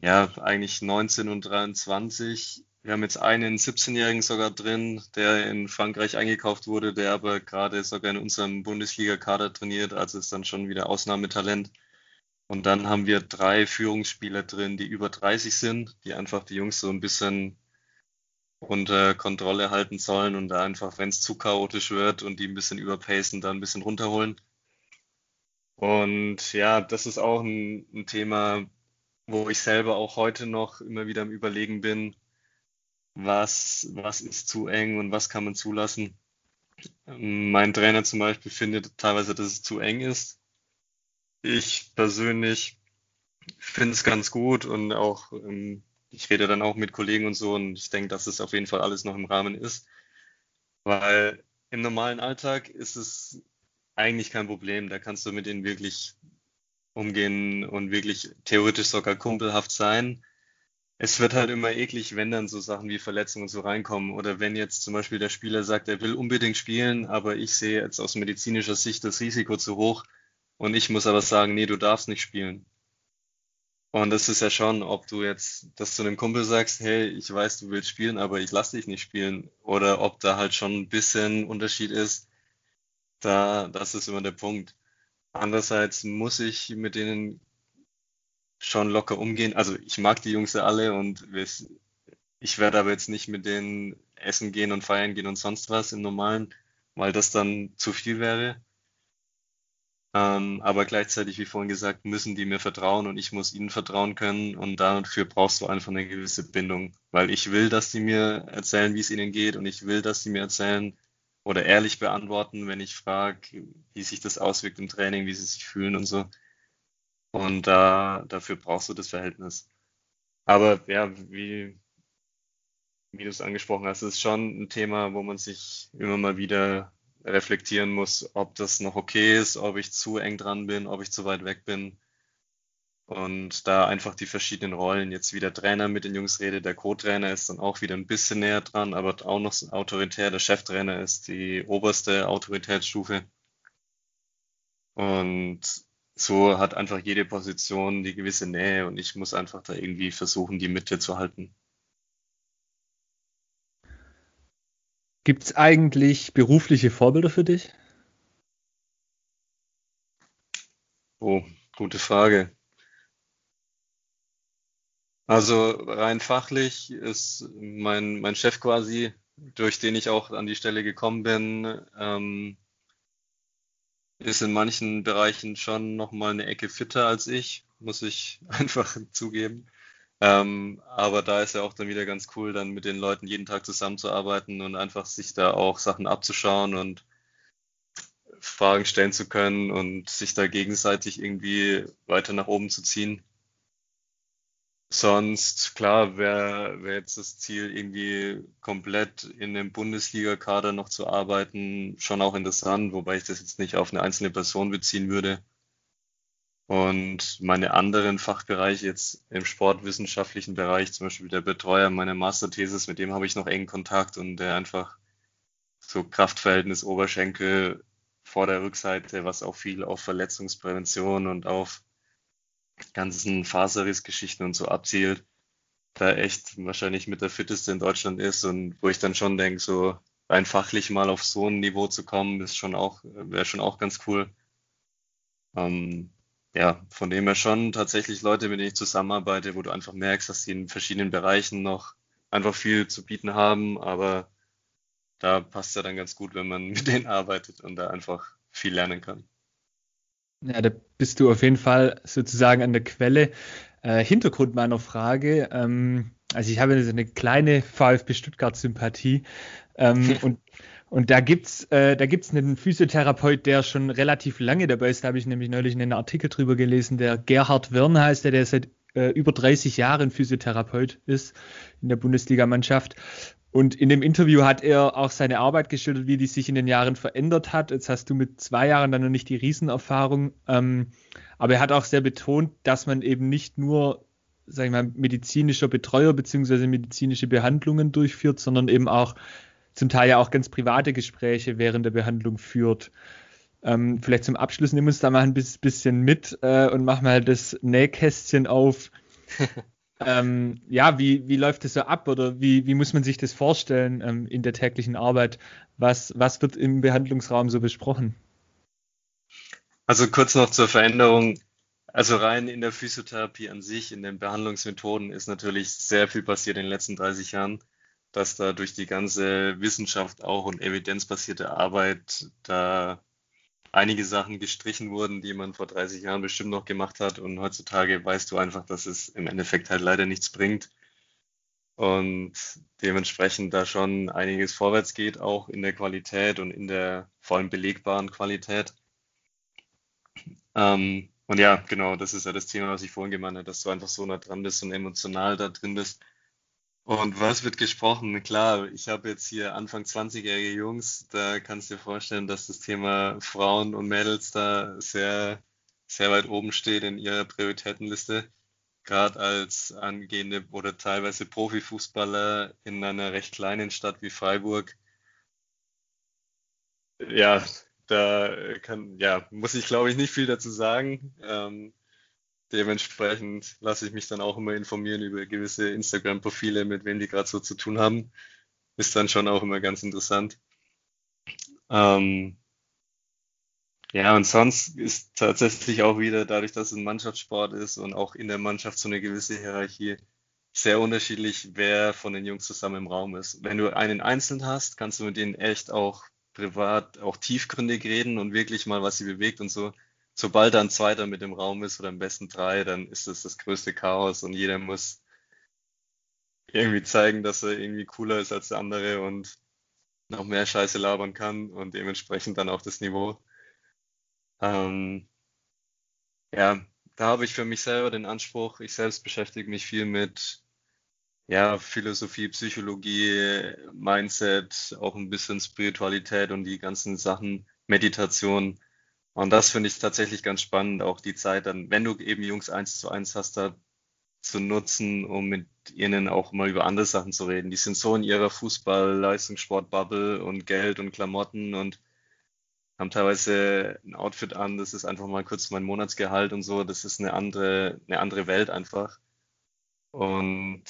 ja, eigentlich 19 und 23. Wir haben jetzt einen 17-Jährigen sogar drin, der in Frankreich eingekauft wurde, der aber gerade sogar in unserem Bundesliga-Kader trainiert, also ist dann schon wieder Ausnahmetalent. Und dann haben wir drei Führungsspieler drin, die über 30 sind, die einfach die Jungs so ein bisschen unter Kontrolle halten sollen und da einfach, wenn es zu chaotisch wird und die ein bisschen überpacen, da ein bisschen runterholen. Und ja, das ist auch ein, ein Thema, wo ich selber auch heute noch immer wieder am Überlegen bin, was, was ist zu eng und was kann man zulassen. Mein Trainer zum Beispiel findet teilweise, dass es zu eng ist. Ich persönlich finde es ganz gut und auch ähm, ich rede dann auch mit Kollegen und so und ich denke, dass es auf jeden Fall alles noch im Rahmen ist. Weil im normalen Alltag ist es eigentlich kein Problem. Da kannst du mit denen wirklich umgehen und wirklich theoretisch sogar kumpelhaft sein. Es wird halt immer eklig, wenn dann so Sachen wie Verletzungen so reinkommen oder wenn jetzt zum Beispiel der Spieler sagt, er will unbedingt spielen, aber ich sehe jetzt aus medizinischer Sicht das Risiko zu hoch und ich muss aber sagen, nee, du darfst nicht spielen. Und das ist ja schon, ob du jetzt das zu einem Kumpel sagst, hey, ich weiß, du willst spielen, aber ich lasse dich nicht spielen. Oder ob da halt schon ein bisschen Unterschied ist, da, das ist immer der Punkt. Andererseits muss ich mit denen schon locker umgehen. Also ich mag die Jungs ja alle und ich werde aber jetzt nicht mit denen essen gehen und feiern gehen und sonst was im Normalen, weil das dann zu viel wäre. Ähm, aber gleichzeitig, wie vorhin gesagt, müssen die mir vertrauen und ich muss ihnen vertrauen können und dafür brauchst du einfach eine gewisse Bindung, weil ich will, dass die mir erzählen, wie es ihnen geht und ich will, dass sie mir erzählen oder ehrlich beantworten, wenn ich frage, wie sich das auswirkt im Training, wie sie sich fühlen und so. Und da, dafür brauchst du das Verhältnis. Aber ja, wie, wie du es angesprochen hast, ist schon ein Thema, wo man sich immer mal wieder reflektieren muss, ob das noch okay ist, ob ich zu eng dran bin, ob ich zu weit weg bin. Und da einfach die verschiedenen Rollen, jetzt wie der Trainer mit den Jungs redet, der Co-Trainer ist dann auch wieder ein bisschen näher dran, aber auch noch autoritär, der Cheftrainer ist die oberste Autoritätsstufe. Und so hat einfach jede Position die gewisse Nähe und ich muss einfach da irgendwie versuchen, die Mitte zu halten. Gibt es eigentlich berufliche Vorbilder für dich? Oh, gute Frage. Also rein fachlich ist mein, mein Chef quasi, durch den ich auch an die Stelle gekommen bin, ähm, ist in manchen Bereichen schon nochmal eine Ecke fitter als ich, muss ich einfach zugeben. Ähm, aber da ist ja auch dann wieder ganz cool, dann mit den Leuten jeden Tag zusammenzuarbeiten und einfach sich da auch Sachen abzuschauen und Fragen stellen zu können und sich da gegenseitig irgendwie weiter nach oben zu ziehen. Sonst, klar, wäre wär jetzt das Ziel, irgendwie komplett in dem Bundesliga-Kader noch zu arbeiten, schon auch interessant, wobei ich das jetzt nicht auf eine einzelne Person beziehen würde. Und meine anderen Fachbereiche jetzt im sportwissenschaftlichen Bereich, zum Beispiel der Betreuer meiner Masterthesis, mit dem habe ich noch engen Kontakt und der einfach so Kraftverhältnis Oberschenkel vor der Rückseite, was auch viel auf Verletzungsprävention und auf ganzen Faserrissgeschichten und so abzielt, da echt wahrscheinlich mit der fitteste in Deutschland ist und wo ich dann schon denke, so rein fachlich mal auf so ein Niveau zu kommen, ist schon auch, wäre schon auch ganz cool. Ähm, ja, von dem her schon tatsächlich Leute, mit denen ich zusammenarbeite, wo du einfach merkst, dass sie in verschiedenen Bereichen noch einfach viel zu bieten haben, aber da passt ja dann ganz gut, wenn man mit denen arbeitet und da einfach viel lernen kann. Ja, da bist du auf jeden Fall sozusagen an der Quelle. Äh, Hintergrund meiner Frage, ähm, also ich habe eine kleine VfB Stuttgart-Sympathie ähm, und und da gibt's, äh, da gibt's einen Physiotherapeut, der schon relativ lange dabei ist. Da habe ich nämlich neulich einen Artikel drüber gelesen. Der Gerhard Wirn heißt der, der seit äh, über 30 Jahren Physiotherapeut ist in der Bundesligamannschaft. Und in dem Interview hat er auch seine Arbeit geschildert, wie die sich in den Jahren verändert hat. Jetzt hast du mit zwei Jahren dann noch nicht die Riesenerfahrung. Ähm, aber er hat auch sehr betont, dass man eben nicht nur, sag ich mal, medizinischer Betreuer beziehungsweise medizinische Behandlungen durchführt, sondern eben auch zum Teil ja auch ganz private Gespräche während der Behandlung führt. Ähm, vielleicht zum Abschluss nimm uns da mal ein bisschen mit äh, und mach mal das Nähkästchen auf. ähm, ja, wie, wie läuft das so ab oder wie, wie muss man sich das vorstellen ähm, in der täglichen Arbeit? Was, was wird im Behandlungsraum so besprochen? Also kurz noch zur Veränderung. Also rein in der Physiotherapie an sich, in den Behandlungsmethoden ist natürlich sehr viel passiert in den letzten 30 Jahren dass da durch die ganze Wissenschaft auch und evidenzbasierte Arbeit da einige Sachen gestrichen wurden, die man vor 30 Jahren bestimmt noch gemacht hat. Und heutzutage weißt du einfach, dass es im Endeffekt halt leider nichts bringt. Und dementsprechend da schon einiges vorwärts geht, auch in der Qualität und in der vor allem belegbaren Qualität. Ähm, und ja, genau, das ist ja das Thema, was ich vorhin gemeint habe, dass du einfach so nah dran bist und emotional da drin bist Und was wird gesprochen? Klar, ich habe jetzt hier Anfang 20-jährige Jungs, da kannst du dir vorstellen, dass das Thema Frauen und Mädels da sehr, sehr weit oben steht in ihrer Prioritätenliste. Gerade als angehende oder teilweise Profifußballer in einer recht kleinen Stadt wie Freiburg. Ja, da kann, ja, muss ich glaube ich nicht viel dazu sagen. Ähm, dementsprechend lasse ich mich dann auch immer informieren über gewisse Instagram-Profile, mit wem die gerade so zu tun haben. Ist dann schon auch immer ganz interessant. Ähm, ja, und sonst ist tatsächlich auch wieder, dadurch, dass es ein Mannschaftssport ist und auch in der Mannschaft so eine gewisse Hierarchie, sehr unterschiedlich, wer von den Jungs zusammen im Raum ist. Wenn du einen einzeln hast, kannst du mit denen echt auch privat, auch tiefgründig reden und wirklich mal, was sie bewegt und so sobald da ein Zweiter mit im Raum ist oder am besten drei, dann ist das das größte Chaos und jeder muss irgendwie zeigen, dass er irgendwie cooler ist als der andere und noch mehr Scheiße labern kann und dementsprechend dann auch das Niveau. Ähm, ja, da habe ich für mich selber den Anspruch, ich selbst beschäftige mich viel mit ja, Philosophie, Psychologie, Mindset, auch ein bisschen Spiritualität und die ganzen Sachen, Meditation und das finde ich tatsächlich ganz spannend, auch die Zeit dann, wenn du eben Jungs eins zu eins hast, da zu nutzen, um mit ihnen auch mal über andere Sachen zu reden. Die sind so in ihrer Fußball-, Leistungssport-Bubble und Geld und Klamotten und haben teilweise ein Outfit an, das ist einfach mal kurz mein Monatsgehalt und so. Das ist eine andere, eine andere Welt einfach. Und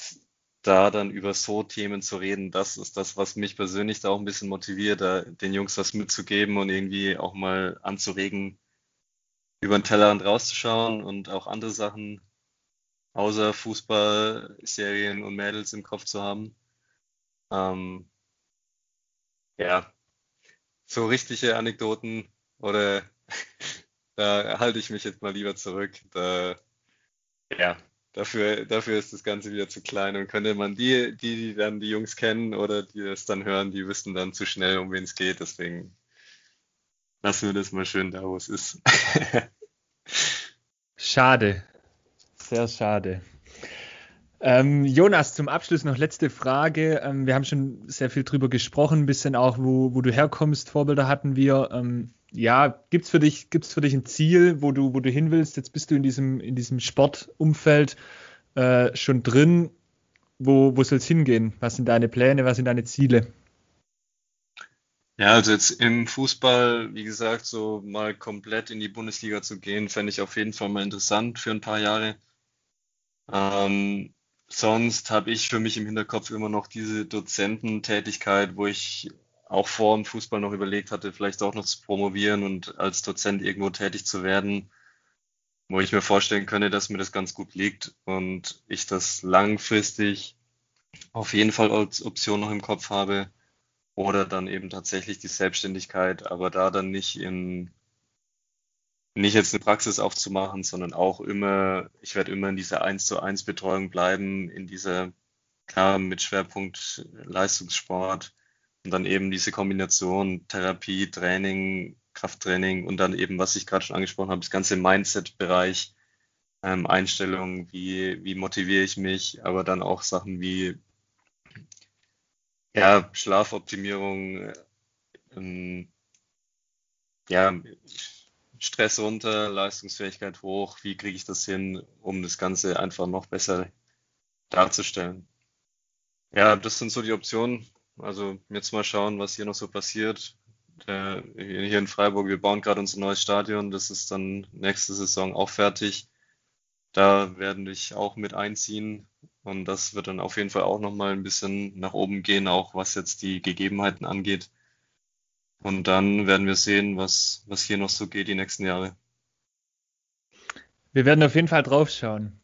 da dann über so Themen zu reden, das ist das, was mich persönlich da auch ein bisschen motiviert, da den Jungs was mitzugeben und irgendwie auch mal anzuregen, über den Tellerrand rauszuschauen und auch andere Sachen außer Fußball, Serien und Mädels im Kopf zu haben. Ähm, ja, so richtige Anekdoten oder da halte ich mich jetzt mal lieber zurück. Da, ja, Dafür, dafür ist das Ganze wieder zu klein und könnte man die, die, die dann die Jungs kennen oder die es dann hören, die wissen dann zu schnell, um wen es geht. Deswegen lassen wir das mal schön da, wo es ist. schade. Sehr schade. Ähm, Jonas, zum Abschluss noch letzte Frage. Ähm, wir haben schon sehr viel drüber gesprochen, ein bisschen auch, wo, wo du herkommst. Vorbilder hatten wir. Ähm, ja, gibt es für dich, gibt's für dich ein Ziel, wo du, wo du hin willst? Jetzt bist du in diesem, in diesem Sportumfeld äh, schon drin. Wo, wo soll es hingehen? Was sind deine Pläne? Was sind deine Ziele? Ja, also jetzt im Fußball, wie gesagt, so mal komplett in die Bundesliga zu gehen, fände ich auf jeden Fall mal interessant für ein paar Jahre. Ähm, sonst habe ich für mich im Hinterkopf immer noch diese Dozententätigkeit, wo ich auch vor dem Fußball noch überlegt hatte, vielleicht auch noch zu promovieren und als Dozent irgendwo tätig zu werden, wo ich mir vorstellen könnte, dass mir das ganz gut liegt und ich das langfristig auf jeden Fall als Option noch im Kopf habe oder dann eben tatsächlich die Selbstständigkeit, aber da dann nicht in nicht jetzt eine Praxis aufzumachen, sondern auch immer, ich werde immer in dieser 1 zu 1 Betreuung bleiben, in dieser, klar, mit Schwerpunkt Leistungssport und dann eben diese Kombination Therapie, Training, Krafttraining und dann eben, was ich gerade schon angesprochen habe, das ganze Mindset-Bereich, ähm, Einstellung, wie, wie motiviere ich mich, aber dann auch Sachen wie ja, Schlafoptimierung, ähm, ja, Stress runter, Leistungsfähigkeit hoch, wie kriege ich das hin, um das Ganze einfach noch besser darzustellen. Ja, das sind so die Optionen. Also jetzt mal schauen, was hier noch so passiert. Hier in Freiburg, wir bauen gerade unser neues Stadion, das ist dann nächste Saison auch fertig. Da werden dich auch mit einziehen und das wird dann auf jeden Fall auch nochmal ein bisschen nach oben gehen, auch was jetzt die Gegebenheiten angeht. Und dann werden wir sehen, was, was hier noch so geht die nächsten Jahre. Wir werden auf jeden Fall drauf schauen.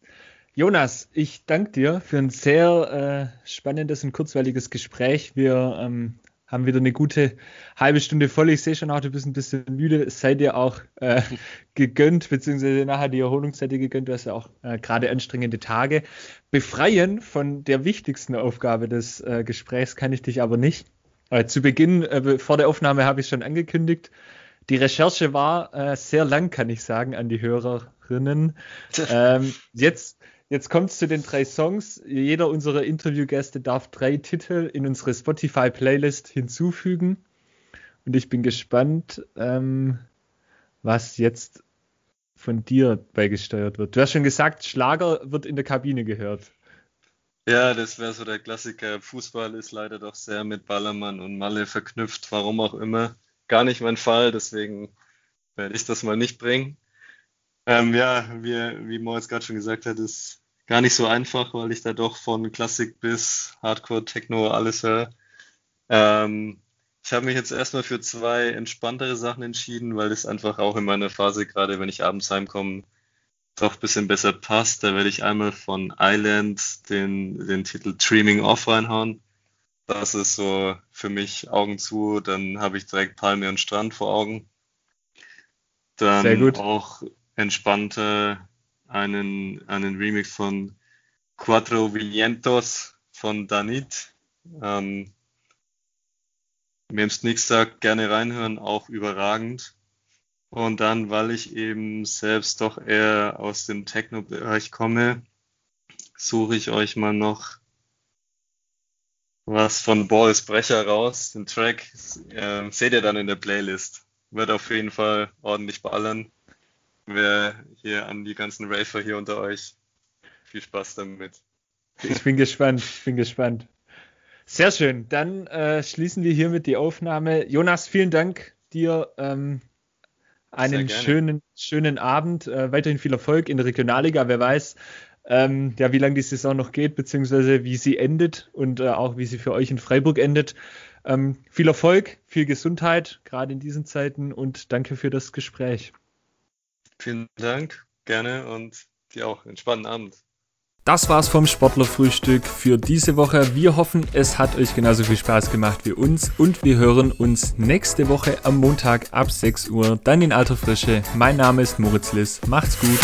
Jonas, ich danke dir für ein sehr äh, spannendes und kurzweiliges Gespräch. Wir ähm, haben wieder eine gute halbe Stunde voll. Ich sehe schon auch, du bist ein bisschen müde. Seid ihr auch äh, gegönnt, beziehungsweise nachher die Erholungszeit gegönnt. Du hast ja auch äh, gerade anstrengende Tage. Befreien von der wichtigsten Aufgabe des äh, Gesprächs kann ich dich aber nicht. Äh, zu Beginn, äh, vor der Aufnahme habe ich schon angekündigt. Die Recherche war äh, sehr lang, kann ich sagen, an die Hörerinnen. ähm, jetzt Jetzt kommt es zu den drei Songs. Jeder unserer Interviewgäste darf drei Titel in unsere Spotify-Playlist hinzufügen. Und ich bin gespannt, ähm, was jetzt von dir beigesteuert wird. Du hast schon gesagt, Schlager wird in der Kabine gehört. Ja, das wäre so der Klassiker. Fußball ist leider doch sehr mit Ballermann und Malle verknüpft, warum auch immer. Gar nicht mein Fall, deswegen werde ich das mal nicht bringen. Ähm, ja, wie, wie Moritz gerade schon gesagt hat, ist gar nicht so einfach, weil ich da doch von Klassik bis Hardcore, Techno alles höre. Ähm, ich habe mich jetzt erstmal für zwei entspanntere Sachen entschieden, weil es einfach auch in meiner Phase, gerade wenn ich abends heimkomme, doch ein bisschen besser passt. Da werde ich einmal von Island den, den Titel Dreaming Off reinhauen. Das ist so für mich Augen zu, dann habe ich direkt Palme und Strand vor Augen. Dann Sehr gut. auch entspannte einen, einen Remix von Cuatro Vientos von Danit. Ähm, Wem es nichts sagt, gerne reinhören, auch überragend. Und dann, weil ich eben selbst doch eher aus dem Techno-Bereich komme, suche ich euch mal noch was von Boris Brecher raus. Den Track äh, seht ihr dann in der Playlist. Wird auf jeden Fall ordentlich ballern wer hier an die ganzen Rafer hier unter euch. Viel Spaß damit. Ich bin gespannt, ich bin gespannt. Sehr schön. Dann äh, schließen wir hiermit die Aufnahme. Jonas, vielen Dank dir. Ähm, einen schönen, schönen Abend. Äh, weiterhin viel Erfolg in der Regionalliga. Wer weiß, ähm, ja, wie lange die Saison noch geht, beziehungsweise wie sie endet und äh, auch wie sie für euch in Freiburg endet. Ähm, viel Erfolg, viel Gesundheit, gerade in diesen Zeiten und danke für das Gespräch. Vielen Dank, gerne und dir auch einen spannenden Abend. Das war's vom Sportlerfrühstück für diese Woche. Wir hoffen, es hat euch genauso viel Spaß gemacht wie uns und wir hören uns nächste Woche am Montag ab 6 Uhr, dann in alter Frische. Mein Name ist Moritz Liss. Macht's gut.